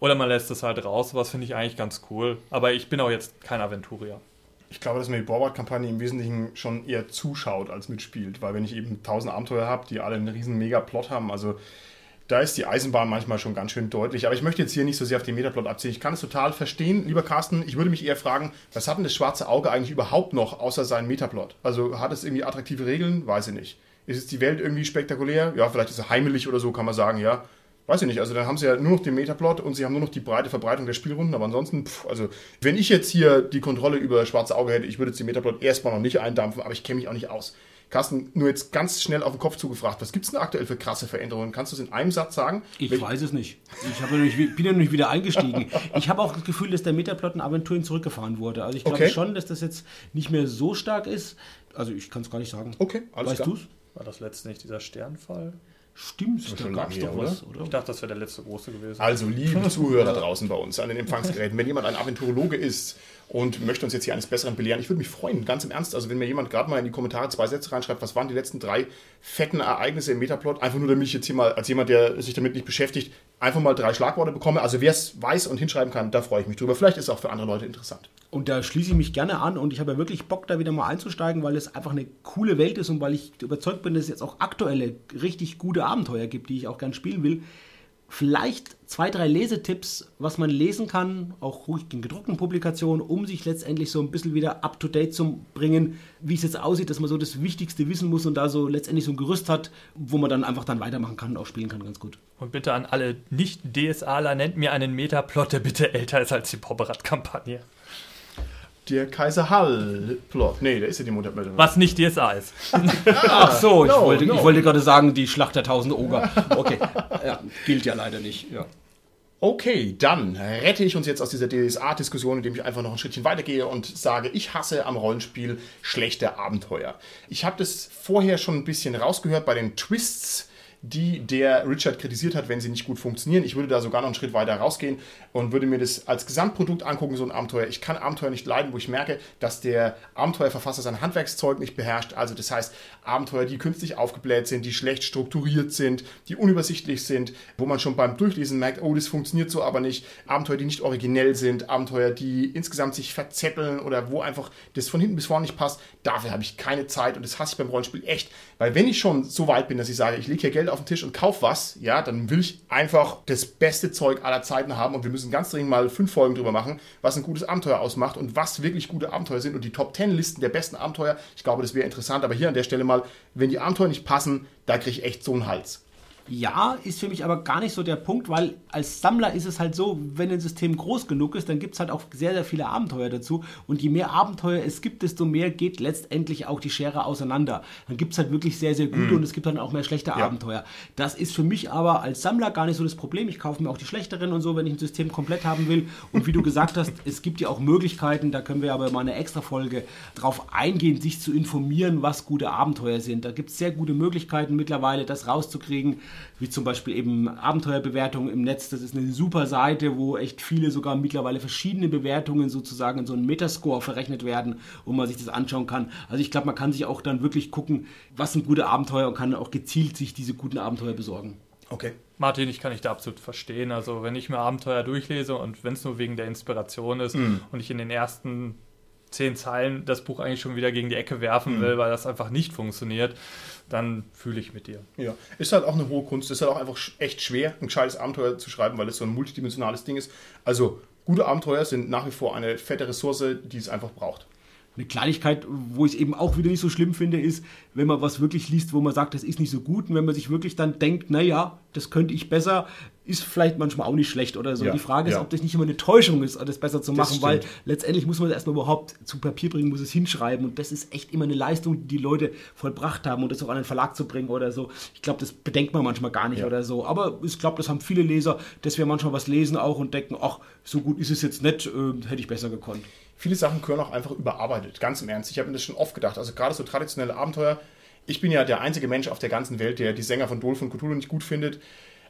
Oder man lässt es halt raus, was finde ich eigentlich ganz cool. Aber ich bin auch jetzt kein Aventurier. Ich glaube, dass man die Borbard-Kampagne im Wesentlichen schon eher zuschaut als mitspielt, weil wenn ich eben tausend Abenteuer habe, die alle einen riesen Mega-Plot haben, also da ist die Eisenbahn manchmal schon ganz schön deutlich. Aber ich möchte jetzt hier nicht so sehr auf den Metaplot abziehen. Ich kann es total verstehen, lieber Carsten. Ich würde mich eher fragen, was hat denn das schwarze Auge eigentlich überhaupt noch außer seinen Metaplot? Also hat es irgendwie attraktive Regeln? Weiß ich nicht. Ist die Welt irgendwie spektakulär? Ja, vielleicht ist sie heimelig oder so, kann man sagen, ja. Weiß ich nicht, also dann haben sie ja nur noch den Metaplot und sie haben nur noch die breite Verbreitung der Spielrunden, aber ansonsten, pff, also wenn ich jetzt hier die Kontrolle über Schwarze Auge hätte, ich würde jetzt den Metaplot erstmal noch nicht eindampfen, aber ich kenne mich auch nicht aus. Carsten, nur jetzt ganz schnell auf den Kopf zugefragt, was gibt es denn aktuell für krasse Veränderungen? Kannst du es in einem Satz sagen? Ich Wel weiß es nicht. Ich ja nicht, bin ja noch nicht wieder eingestiegen. ich habe auch das Gefühl, dass der Metaplot in Aventuren zurückgefahren wurde. Also ich glaube okay. schon, dass das jetzt nicht mehr so stark ist. Also ich kann es gar nicht sagen. Okay, alles weißt du es? War das letzte nicht dieser Sternfall? Stimmt, da gab es doch was, oder? Ich dachte, das wäre der letzte große gewesen. Also, liebe Zuhörer draußen bei uns an den Empfangsgeräten, wenn jemand ein Aventurologe ist und möchte uns jetzt hier eines Besseren belehren, ich würde mich freuen, ganz im Ernst, also wenn mir jemand gerade mal in die Kommentare zwei Sätze reinschreibt, was waren die letzten drei fetten Ereignisse im Metaplot, einfach nur damit ich jetzt hier mal, als jemand, der sich damit nicht beschäftigt, einfach mal drei Schlagworte bekomme. Also wer es weiß und hinschreiben kann, da freue ich mich drüber. Vielleicht ist es auch für andere Leute interessant. Und da schließe ich mich gerne an und ich habe ja wirklich Bock, da wieder mal einzusteigen, weil es einfach eine coole Welt ist und weil ich überzeugt bin, dass es jetzt auch aktuelle, richtig gute Abenteuer gibt, die ich auch gern spielen will. Vielleicht zwei, drei Lesetipps, was man lesen kann, auch ruhig in gedruckten Publikationen, um sich letztendlich so ein bisschen wieder up-to-date zu bringen, wie es jetzt aussieht, dass man so das Wichtigste wissen muss und da so letztendlich so ein Gerüst hat, wo man dann einfach dann weitermachen kann und auch spielen kann, ganz gut. Und bitte an alle Nicht-DSAler, nennt mir einen Metaplot, der bitte älter ist als die Popperat-Kampagne. Der Kaiser Hall-Plot. Nee, der ist ja die Muttermeldung. Was nicht DSA ist. Ach so, ich no, wollte, no. ich wollte gerade sagen, die Schlacht der tausend Oger. Okay, ja, gilt ja leider nicht. Ja. Okay, dann rette ich uns jetzt aus dieser DSA-Diskussion, indem ich einfach noch ein Schrittchen weitergehe und sage, ich hasse am Rollenspiel schlechte Abenteuer. Ich habe das vorher schon ein bisschen rausgehört bei den Twists, die der Richard kritisiert hat, wenn sie nicht gut funktionieren. Ich würde da sogar noch einen Schritt weiter rausgehen und würde mir das als Gesamtprodukt angucken, so ein Abenteuer. Ich kann Abenteuer nicht leiden, wo ich merke, dass der Abenteuerverfasser sein Handwerkszeug nicht beherrscht. Also das heißt, Abenteuer, die künstlich aufgebläht sind, die schlecht strukturiert sind, die unübersichtlich sind, wo man schon beim Durchlesen merkt, oh, das funktioniert so aber nicht. Abenteuer, die nicht originell sind, Abenteuer, die insgesamt sich verzetteln oder wo einfach das von hinten bis vorne nicht passt. Dafür habe ich keine Zeit und das hasse ich beim Rollenspiel echt. Weil wenn ich schon so weit bin, dass ich sage, ich lege hier Geld auf den Tisch und kaufe was, ja, dann will ich einfach das beste Zeug aller Zeiten haben und wir müssen ganz dringend mal fünf Folgen drüber machen, was ein gutes Abenteuer ausmacht und was wirklich gute Abenteuer sind und die Top 10 Listen der besten Abenteuer. Ich glaube, das wäre interessant, aber hier an der Stelle mal, wenn die Abenteuer nicht passen, da kriege ich echt so einen Hals. Ja, ist für mich aber gar nicht so der Punkt, weil als Sammler ist es halt so, wenn ein System groß genug ist, dann gibt es halt auch sehr, sehr viele Abenteuer dazu. Und je mehr Abenteuer es gibt, desto mehr geht letztendlich auch die Schere auseinander. Dann gibt es halt wirklich sehr, sehr gute und es gibt dann auch mehr schlechte Abenteuer. Das ist für mich aber als Sammler gar nicht so das Problem. Ich kaufe mir auch die schlechteren und so, wenn ich ein System komplett haben will. Und wie du gesagt hast, es gibt ja auch Möglichkeiten, da können wir aber mal eine extra Folge drauf eingehen, sich zu informieren, was gute Abenteuer sind. Da gibt es sehr gute Möglichkeiten mittlerweile, das rauszukriegen wie zum Beispiel eben Abenteuerbewertungen im Netz. Das ist eine super Seite, wo echt viele sogar mittlerweile verschiedene Bewertungen sozusagen in so einen Metascore verrechnet werden und man sich das anschauen kann. Also ich glaube, man kann sich auch dann wirklich gucken, was sind gute Abenteuer und kann auch gezielt sich diese guten Abenteuer besorgen. Okay. Martin, ich kann dich da absolut verstehen. Also wenn ich mir Abenteuer durchlese und wenn es nur wegen der Inspiration ist und ich in den ersten zehn Zeilen das Buch eigentlich schon wieder gegen die Ecke werfen will, weil das einfach nicht funktioniert, dann fühle ich mit dir. Ja, ist halt auch eine hohe Kunst. Ist halt auch einfach echt schwer, ein gescheites Abenteuer zu schreiben, weil es so ein multidimensionales Ding ist. Also, gute Abenteuer sind nach wie vor eine fette Ressource, die es einfach braucht. Eine Kleinigkeit, wo ich es eben auch wieder nicht so schlimm finde, ist, wenn man was wirklich liest, wo man sagt, das ist nicht so gut und wenn man sich wirklich dann denkt, naja, das könnte ich besser, ist vielleicht manchmal auch nicht schlecht oder so. Ja, Die Frage ist, ja. ob das nicht immer eine Täuschung ist, das besser zu machen, weil letztendlich muss man das erstmal überhaupt zu Papier bringen, muss es hinschreiben und das ist echt immer eine Leistung, die die Leute vollbracht haben und das auch an den Verlag zu bringen oder so. Ich glaube, das bedenkt man manchmal gar nicht Ja. oder so. Aber ich glaube, das haben viele Leser, dass wir manchmal was lesen auch und denken, ach, so gut ist es jetzt nicht, äh, hätte ich besser gekonnt. Viele Sachen gehören auch einfach überarbeitet, ganz im Ernst. Ich habe mir das schon oft gedacht. Also gerade so traditionelle Abenteuer. Ich bin ja der einzige Mensch auf der ganzen Welt, der die Sänger von Dolph und Cthulhu nicht gut findet.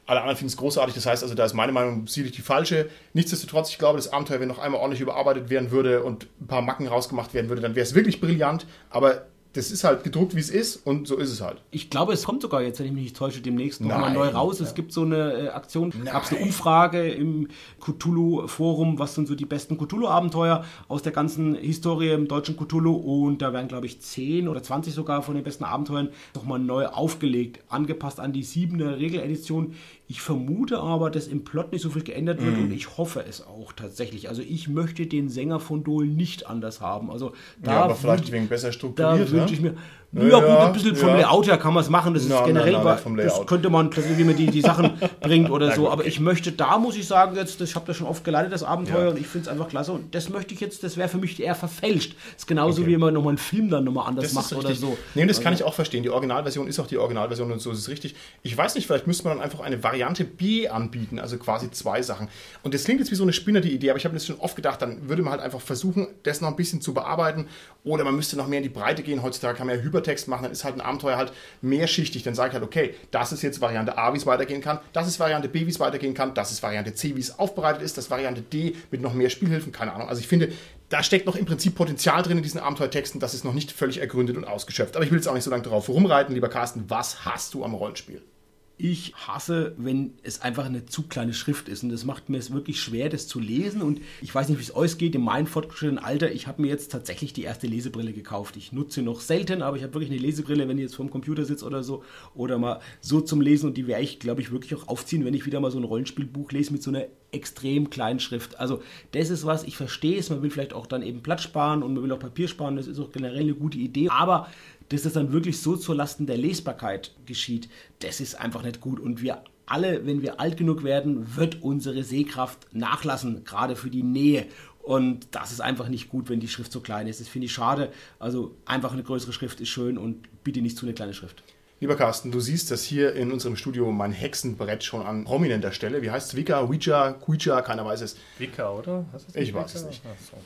Alle anderen finden es großartig. Das heißt also, da ist meine Meinung sicherlich die falsche. Nichtsdestotrotz, ich glaube, das Abenteuer, wenn noch einmal ordentlich überarbeitet werden würde und ein paar Macken rausgemacht werden würde, dann wäre es wirklich brillant. Aber das ist halt gedruckt, wie es ist und so ist es halt. Ich glaube, es kommt sogar jetzt, wenn ich mich nicht täusche, demnächst nochmal neu raus. ja. Es gibt so eine äh, Aktion, gab es eine. Umfrage im Cthulhu-Forum, was sind so die besten Cthulhu-Abenteuer aus der ganzen Historie im deutschen Cthulhu und da werden, glaube ich, 10 oder 20 sogar von den besten Abenteuern nochmal neu aufgelegt, angepasst an die 7er Regeledition. Ich vermute aber, dass im Plot nicht so viel geändert wird und ich hoffe es auch tatsächlich. Also ich möchte den Sänger von Dol nicht anders haben. Also da ja, aber vielleicht wegen besser da strukturiert. wünsche ne? ich mir. Ja, Ja, gut, ein bisschen vom ja. Layout her kann man es machen. Das ist Nein, generell, nicht vom das könnte man, das, wie man die, die Sachen bringt oder so. gut, Aber okay. ich möchte, da muss ich sagen, jetzt, ich habe das schon oft geleitet, das Abenteuer, Ja. und ich finde es einfach klasse. Und das möchte ich jetzt, das wäre für mich eher verfälscht. Das ist genauso, Okay. wie man nochmal einen Film dann nochmal anders Das macht ist oder so. Nee, das kann Also- ich auch verstehen. Die Originalversion ist auch die Originalversion und so ist es richtig. Ich weiß nicht, vielleicht müsste man dann einfach eine Variante B anbieten, also quasi zwei Sachen. Und das klingt jetzt wie so eine spinnerte Idee, aber ich habe mir das schon oft gedacht, dann würde man halt einfach versuchen, das noch ein bisschen zu bearbeiten oder man müsste noch mehr in die Breite gehen. Heutzutage kann man ja Hypertext machen, dann ist halt ein Abenteuer halt mehrschichtig. Dann sage ich halt, okay, das ist jetzt Variante A, wie es weitergehen kann, das ist Variante B, wie es weitergehen kann, das ist Variante C, wie es aufbereitet ist, das ist Variante D mit noch mehr Spielhilfen, keine Ahnung. Also ich finde, da steckt noch im Prinzip Potenzial drin in diesen Abenteuertexten, das ist noch nicht völlig ergründet und ausgeschöpft. Aber ich will jetzt auch nicht so lange darauf rumreiten, lieber Carsten, was hast du am Rollenspiel? Ich hasse, wenn es einfach eine zu kleine Schrift ist. Und das macht mir es wirklich schwer, das zu lesen. Und ich weiß nicht, wie es euch geht. In meinem fortgeschrittenen Alter, ich habe mir jetzt tatsächlich die erste Lesebrille gekauft. Ich nutze noch selten, aber ich habe wirklich eine Lesebrille, wenn ich jetzt vorm Computer sitze oder so. Oder mal so zum Lesen. Und die werde ich, glaube ich, wirklich auch aufziehen, wenn ich wieder mal so ein Rollenspielbuch lese mit so einer extrem kleinen Schrift. Also das ist was, ich verstehe es. Man will vielleicht auch dann eben Platz sparen und man will auch Papier sparen. Das ist auch generell eine gute Idee. Aber dass das dann wirklich so zulasten der Lesbarkeit geschieht, das ist einfach nicht gut. Und wir alle, wenn wir alt genug werden, wird unsere Sehkraft nachlassen, gerade für die Nähe. Und das ist einfach nicht gut, wenn die Schrift so klein ist. Das finde ich schade. Also einfach eine größere Schrift ist schön und bitte nicht zu eine kleine Schrift. Lieber Carsten, du siehst das hier in unserem Studio mein Hexenbrett schon an prominenter Stelle. Wie heißt es? Wicca, Ouija, Ouija, keiner weiß es. Wicca, oder? ich weiß es nicht. So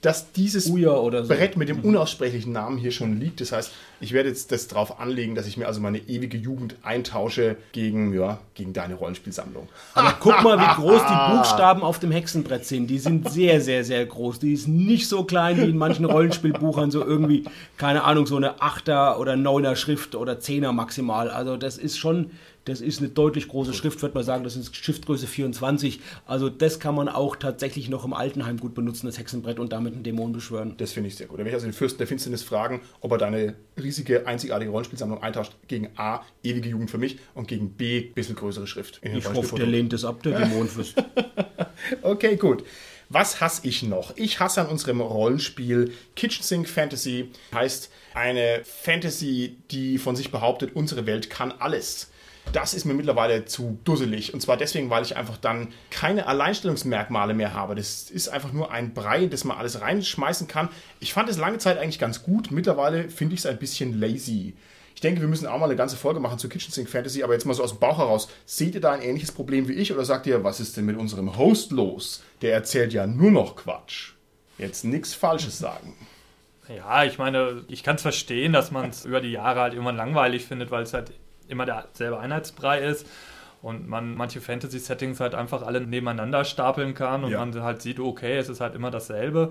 dass dieses so. Brett mit dem unaussprechlichen Namen hier schon liegt. Das heißt, ich werde jetzt das darauf anlegen, dass ich mir also meine ewige Jugend eintausche gegen, ja, gegen deine Rollenspielsammlung. Aber guck mal, wie groß die Buchstaben auf dem Hexenbrett sind. Die sind sehr, sehr, sehr groß. Die ist nicht so klein wie in manchen Rollenspielbuchern, so irgendwie, keine Ahnung, so eine Achter- oder Neuner Schrift oder Zehner maximal. Also das ist schon das ist eine deutlich große Schrift, würde man sagen. Das ist Schriftgröße 24. Also das kann man auch tatsächlich noch im Altenheim gut benutzen, das Hexenbrett, und damit einen Dämon beschwören. Das finde ich sehr gut. Da werde ich also den Fürsten der Finsternis fragen, ob er deine riesige, einzigartige Rollenspielsammlung eintauscht gegen A, ewige Jugend für mich, und gegen B, bisschen größere Schrift. ich hoffe, der lehnt es ab, der Dämonenfürst. okay, gut. Was hasse ich noch? Ich hasse an unserem Rollenspiel Kitchen Sink Fantasy. Heißt eine Fantasy, die von sich behauptet, unsere Welt kann alles das ist mir mittlerweile zu dusselig. Und zwar deswegen, weil ich einfach dann keine Alleinstellungsmerkmale mehr habe. Das ist einfach nur ein Brei, das man alles reinschmeißen kann. Ich fand es lange Zeit eigentlich ganz gut. Mittlerweile finde ich es ein bisschen lazy. Ich denke, wir müssen auch mal eine ganze Folge machen zu Kitchen Sink Fantasy, aber jetzt mal so aus dem Bauch heraus. Seht ihr da ein ähnliches Problem wie ich oder sagt ihr, was ist denn mit unserem Host los? Der erzählt ja nur noch Quatsch. Jetzt nichts Falsches sagen. Ja, ich meine, ich kann es verstehen, dass man es über die Jahre halt irgendwann langweilig findet, weil es halt immer derselbe Einheitsbrei ist und man manche Fantasy-Settings halt einfach alle nebeneinander stapeln kann und ja. man halt sieht, okay, es ist halt immer dasselbe.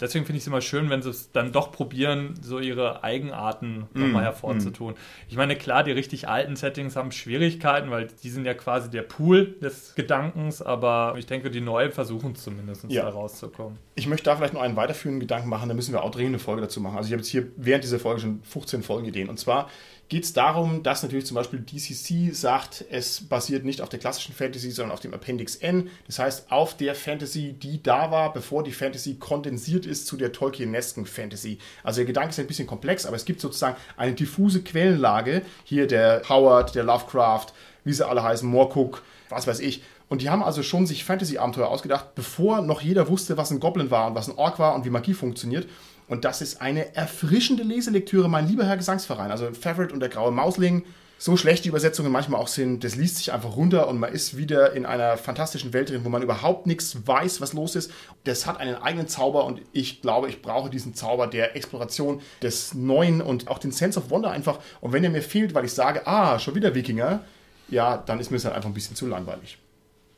Deswegen finde ich es immer schön, wenn sie es dann doch probieren, so ihre Eigenarten mm, nochmal hervorzutun. Mm. Ich meine, klar, die richtig alten Settings haben Schwierigkeiten, weil die sind ja quasi der Pool des Gedankens, aber ich denke, die neuen versuchen es zumindest ja. da rauszukommen. Ich möchte da vielleicht noch einen weiterführenden Gedanken machen, da müssen wir auch dringend eine Folge dazu machen. Also ich habe jetzt hier während dieser Folge schon 15 Folgenideen und zwar geht es darum, dass natürlich zum Beispiel DCC sagt, es basiert nicht auf der klassischen Fantasy, sondern auf dem Appendix N. Das heißt, auf der Fantasy, die da war, bevor die Fantasy kondensiert ist zu der Tolkienesken Fantasy. Also der Gedanke ist ein bisschen komplex, aber es gibt sozusagen eine diffuse Quellenlage. Hier der Howard, der Lovecraft, wie sie alle heißen, Moorcook, was weiß ich. Und die haben also schon sich Fantasy-Abenteuer ausgedacht, bevor noch jeder wusste, was ein Goblin war und was ein Ork war und wie Magie funktioniert. Und das ist eine erfrischende Leselektüre, mein lieber Herr Gesangsverein. Also Favorite und der graue Mausling. So schlecht die Übersetzungen manchmal auch sind, das liest sich einfach runter und man ist wieder in einer fantastischen Welt drin, wo man überhaupt nichts weiß, was los ist. Das hat einen eigenen Zauber und ich glaube, ich brauche diesen Zauber der Exploration, des Neuen und auch den Sense of Wonder einfach. Und wenn er mir fehlt, weil ich sage, ah, schon wieder Wikinger, ja, dann ist mir es halt einfach ein bisschen zu langweilig.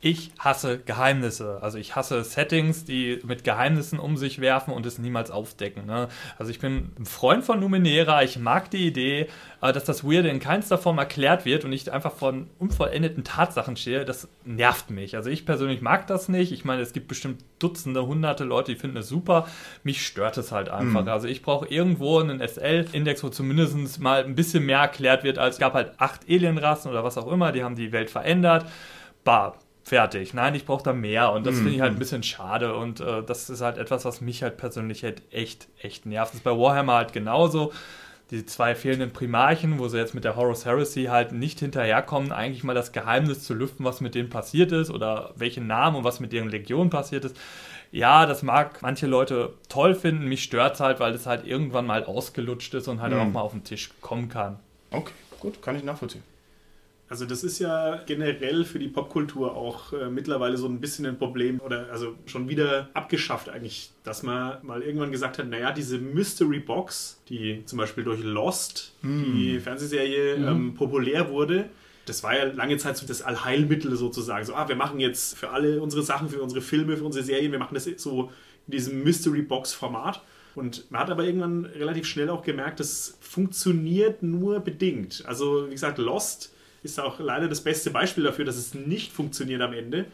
Ich hasse Geheimnisse. Also ich hasse Settings, die mit Geheimnissen um sich werfen und es niemals aufdecken. Ne? Also ich bin ein Freund von Numenera. Ich mag die Idee, äh, dass das Weirde in keinster Form erklärt wird und ich einfach von unvollendeten Tatsachen stehe. Das nervt mich. Also ich persönlich mag das nicht. Ich meine, es gibt bestimmt Dutzende, Hunderte Leute, die finden es super. Mich stört es halt einfach. Mhm. Also ich brauche irgendwo einen SL-Index, wo zumindest mal ein bisschen mehr erklärt wird, als es gab halt acht Alienrassen oder was auch immer. Die haben die Welt verändert. Bah, fertig. Nein, ich brauche da mehr und das mhm. finde ich halt ein bisschen schade und äh, das ist halt etwas, was mich halt persönlich halt echt, echt nervt. Das ist bei Warhammer halt genauso. Die zwei fehlenden Primarchen, wo sie jetzt mit der Horus Heresy halt nicht hinterherkommen, eigentlich mal das Geheimnis zu lüften, was mit denen passiert ist oder welche Namen und was mit deren Legion passiert ist. Ja, das mag manche Leute toll finden, mich stört es halt, weil es halt irgendwann mal ausgelutscht ist und halt mhm. auch mal auf den Tisch kommen kann. Okay, gut, kann ich nachvollziehen. Also das ist ja generell für die Popkultur auch äh, mittlerweile so ein bisschen ein Problem oder also schon wieder abgeschafft eigentlich, dass man mal irgendwann gesagt hat, naja, diese Mystery Box, die zum Beispiel durch Lost, mm. die Fernsehserie, mm. ähm, populär wurde, das war ja lange Zeit so das Allheilmittel sozusagen. So, ah, wir machen jetzt für alle unsere Sachen, für unsere Filme, für unsere Serien, wir machen das so in diesem Mystery Box Format. Und man hat aber irgendwann relativ schnell auch gemerkt, das funktioniert nur bedingt. Also, wie gesagt, Lost ist auch leider das beste Beispiel dafür, dass es nicht funktioniert am Ende.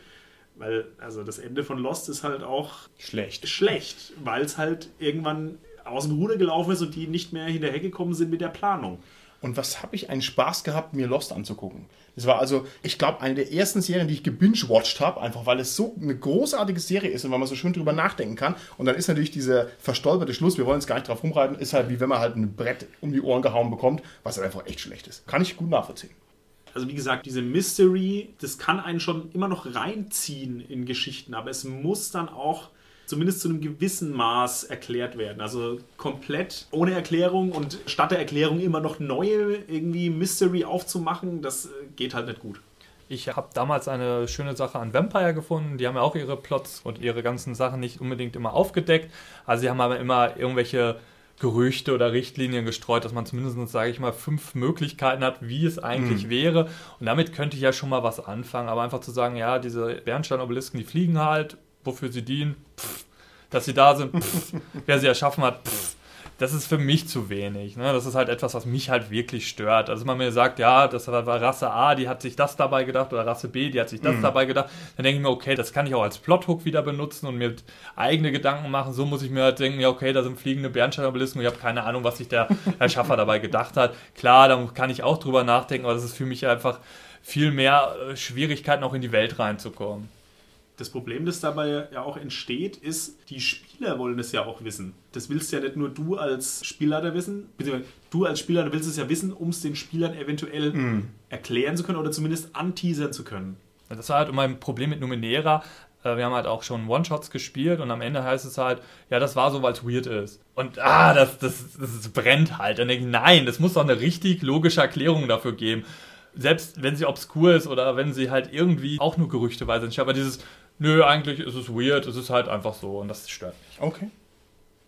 Weil, also das Ende von Lost ist halt auch Schlecht. schlecht, weil es halt irgendwann aus dem Ruder gelaufen ist und die nicht mehr hinterhergekommen sind mit der Planung. Und was habe ich einen Spaß gehabt, mir Lost anzugucken. Das war also, ich glaube, eine der ersten Serien, die ich gebingewatcht habe, einfach weil es so eine großartige Serie ist und weil man so schön drüber nachdenken kann. Und dann ist natürlich dieser verstolperte Schluss, wir wollen jetzt gar nicht drauf rumreiten, ist halt wie wenn man halt ein Brett um die Ohren gehauen bekommt, was halt einfach echt schlecht ist. Kann ich gut nachvollziehen. Also wie gesagt, diese Mystery, das kann einen schon immer noch reinziehen in Geschichten, aber es muss dann auch zumindest zu einem gewissen Maß erklärt werden. Also komplett ohne Erklärung und statt der Erklärung immer noch neue irgendwie Mystery aufzumachen, das äh, geht halt nicht gut. Ich habe damals eine schöne Sache an Vampire gefunden. Die haben ja auch ihre Plots und ihre ganzen Sachen nicht unbedingt immer aufgedeckt. Also sie haben aber immer irgendwelche Gerüchte oder Richtlinien gestreut, dass man zumindest, sage ich mal, fünf Möglichkeiten hat, wie es eigentlich wäre. Und damit könnte ich ja schon mal was anfangen. Aber einfach zu sagen, ja, diese Bernstein-Obelisken, die fliegen halt, wofür sie dienen, pff, dass sie da sind, pff, wer sie erschaffen hat, pff, das ist für mich zu wenig. Ne? Das ist halt etwas, was mich halt wirklich stört. Also wenn man mir sagt, ja, das war Rasse A, die hat sich das dabei gedacht oder Rasse B, die hat sich das dabei gedacht, dann denke ich mir, okay, das kann ich auch als Plothook wieder benutzen und mir eigene Gedanken machen. So muss ich mir halt denken, ja, okay, da sind fliegende Bernsteinobelisken und ich habe keine Ahnung, was sich der Erschaffer dabei gedacht hat. Klar, da kann ich auch drüber nachdenken, aber das ist für mich einfach viel mehr äh, Schwierigkeiten, auch in die Welt reinzukommen. Das Problem, das dabei ja auch entsteht, ist, die Spieler wollen es ja auch wissen. Das willst ja nicht nur du als Spielleiter wissen, beziehungsweise du als Spielleiter willst es ja wissen, um es den Spielern eventuell erklären zu können oder zumindest anteasern zu können. Das war halt mein Problem mit Numenera. Äh, Wir haben halt auch schon One-Shots gespielt und am Ende heißt es halt, ja, das war so, weil es weird ist. Und ah, das, das, das brennt halt. Dann denke ich, nein, das muss doch eine richtig logische Erklärung dafür geben. Selbst wenn sie obskur ist oder wenn sie halt irgendwie auch nur gerüchteweise entsteht. Aber dieses, nö, eigentlich ist es weird, es ist halt einfach so und das stört mich. Okay.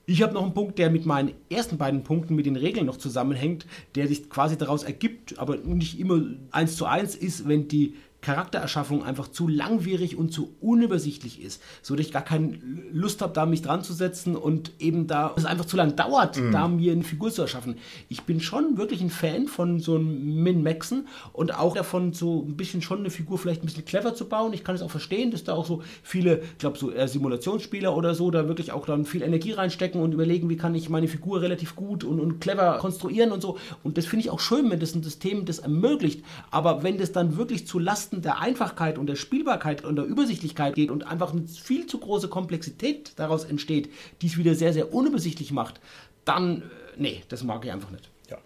Ich habe noch einen Punkt, der mit meinen ersten beiden Punkten mit den Regeln noch zusammenhängt, der sich quasi daraus ergibt, aber nicht immer eins zu eins ist, wenn die Charaktererschaffung einfach zu langwierig und zu unübersichtlich ist, so dass ich gar keine Lust habe, da mich dran zu setzen und eben da es einfach zu lang dauert, da mir eine Figur zu erschaffen. Ich bin schon wirklich ein Fan von so einem Min-Maxen und auch davon, so ein bisschen schon eine Figur vielleicht ein bisschen clever zu bauen. Ich kann es auch verstehen, dass da auch so viele, ich glaube, so Simulationsspieler oder so, da wirklich auch dann viel Energie reinstecken und überlegen, wie kann ich meine Figur relativ gut und, und clever konstruieren und so. Und das finde ich auch schön, wenn das ein System das ermöglicht. Aber wenn das dann wirklich zu Lasten der Einfachkeit und der Spielbarkeit und der Übersichtlichkeit geht und einfach eine viel zu große Komplexität daraus entsteht, die es wieder sehr, sehr unübersichtlich macht, dann, äh, nee, das mag ich einfach nicht. Ja.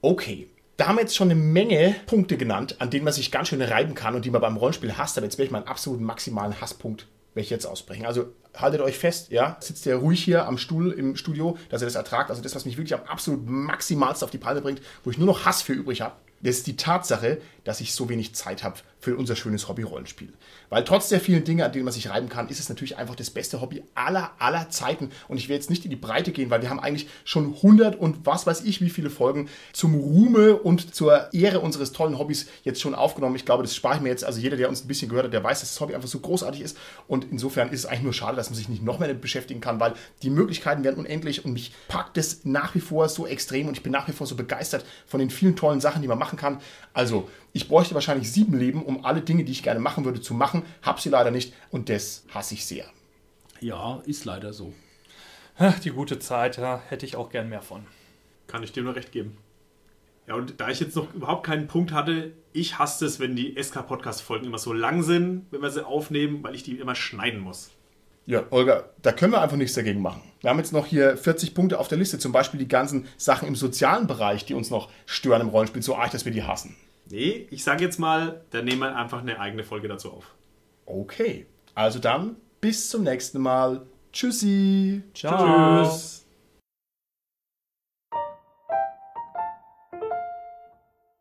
Okay. Da haben wir jetzt schon eine Menge Punkte genannt, an denen man sich ganz schön reiben kann und die man beim Rollenspiel hasst. Aber jetzt werde ich meinen absoluten maximalen Hasspunkt werde ich jetzt ausbrechen. Also haltet euch fest, ja, sitzt ihr ruhig hier am Stuhl im Studio, dass ihr das ertragt. Also das, was mich wirklich am absolut maximalsten auf die Palme bringt, wo ich nur noch Hass für übrig habe, das ist die Tatsache, dass ich so wenig Zeit habe für unser schönes Hobby-Rollenspiel. Weil trotz der vielen Dinge, an denen man sich reiben kann, ist es natürlich einfach das beste Hobby aller, aller Zeiten. Und ich will jetzt nicht in die Breite gehen, weil wir haben eigentlich schon 100 und was weiß ich wie viele Folgen zum Ruhme und zur Ehre unseres tollen Hobbys jetzt schon aufgenommen. Ich glaube, das spare ich mir jetzt. Also jeder, der uns ein bisschen gehört hat, der weiß, dass das Hobby einfach so großartig ist. Und insofern ist es eigentlich nur schade, dass man sich nicht noch mehr damit beschäftigen kann, weil die Möglichkeiten werden unendlich und mich packt es nach wie vor so extrem und ich bin nach wie vor so begeistert von den vielen tollen Sachen, die man machen kann. Also, ich bräuchte wahrscheinlich sieben Leben, um alle Dinge, die ich gerne machen würde, zu machen. Hab sie leider nicht und das hasse ich sehr. Ja, ist leider so. Ach, Die gute Zeit, ja, hätte ich auch gern mehr von. Kann ich dir nur recht geben. Ja, und da ich jetzt noch überhaupt keinen Punkt hatte, ich hasse es, wenn die SK-Podcast-Folgen immer so lang sind, wenn wir sie aufnehmen, weil ich die immer schneiden muss. Ja, Olga, da können wir einfach nichts dagegen machen. Wir haben jetzt noch hier 40 Punkte auf der Liste, zum Beispiel die ganzen Sachen im sozialen Bereich, die uns noch stören im Rollenspiel, so arg, dass wir die hassen. Nee, ich sage jetzt mal, dann nehmen wir einfach eine eigene Folge dazu auf. Okay, also dann bis zum nächsten Mal. Tschüssi. Ciao. Tschüss.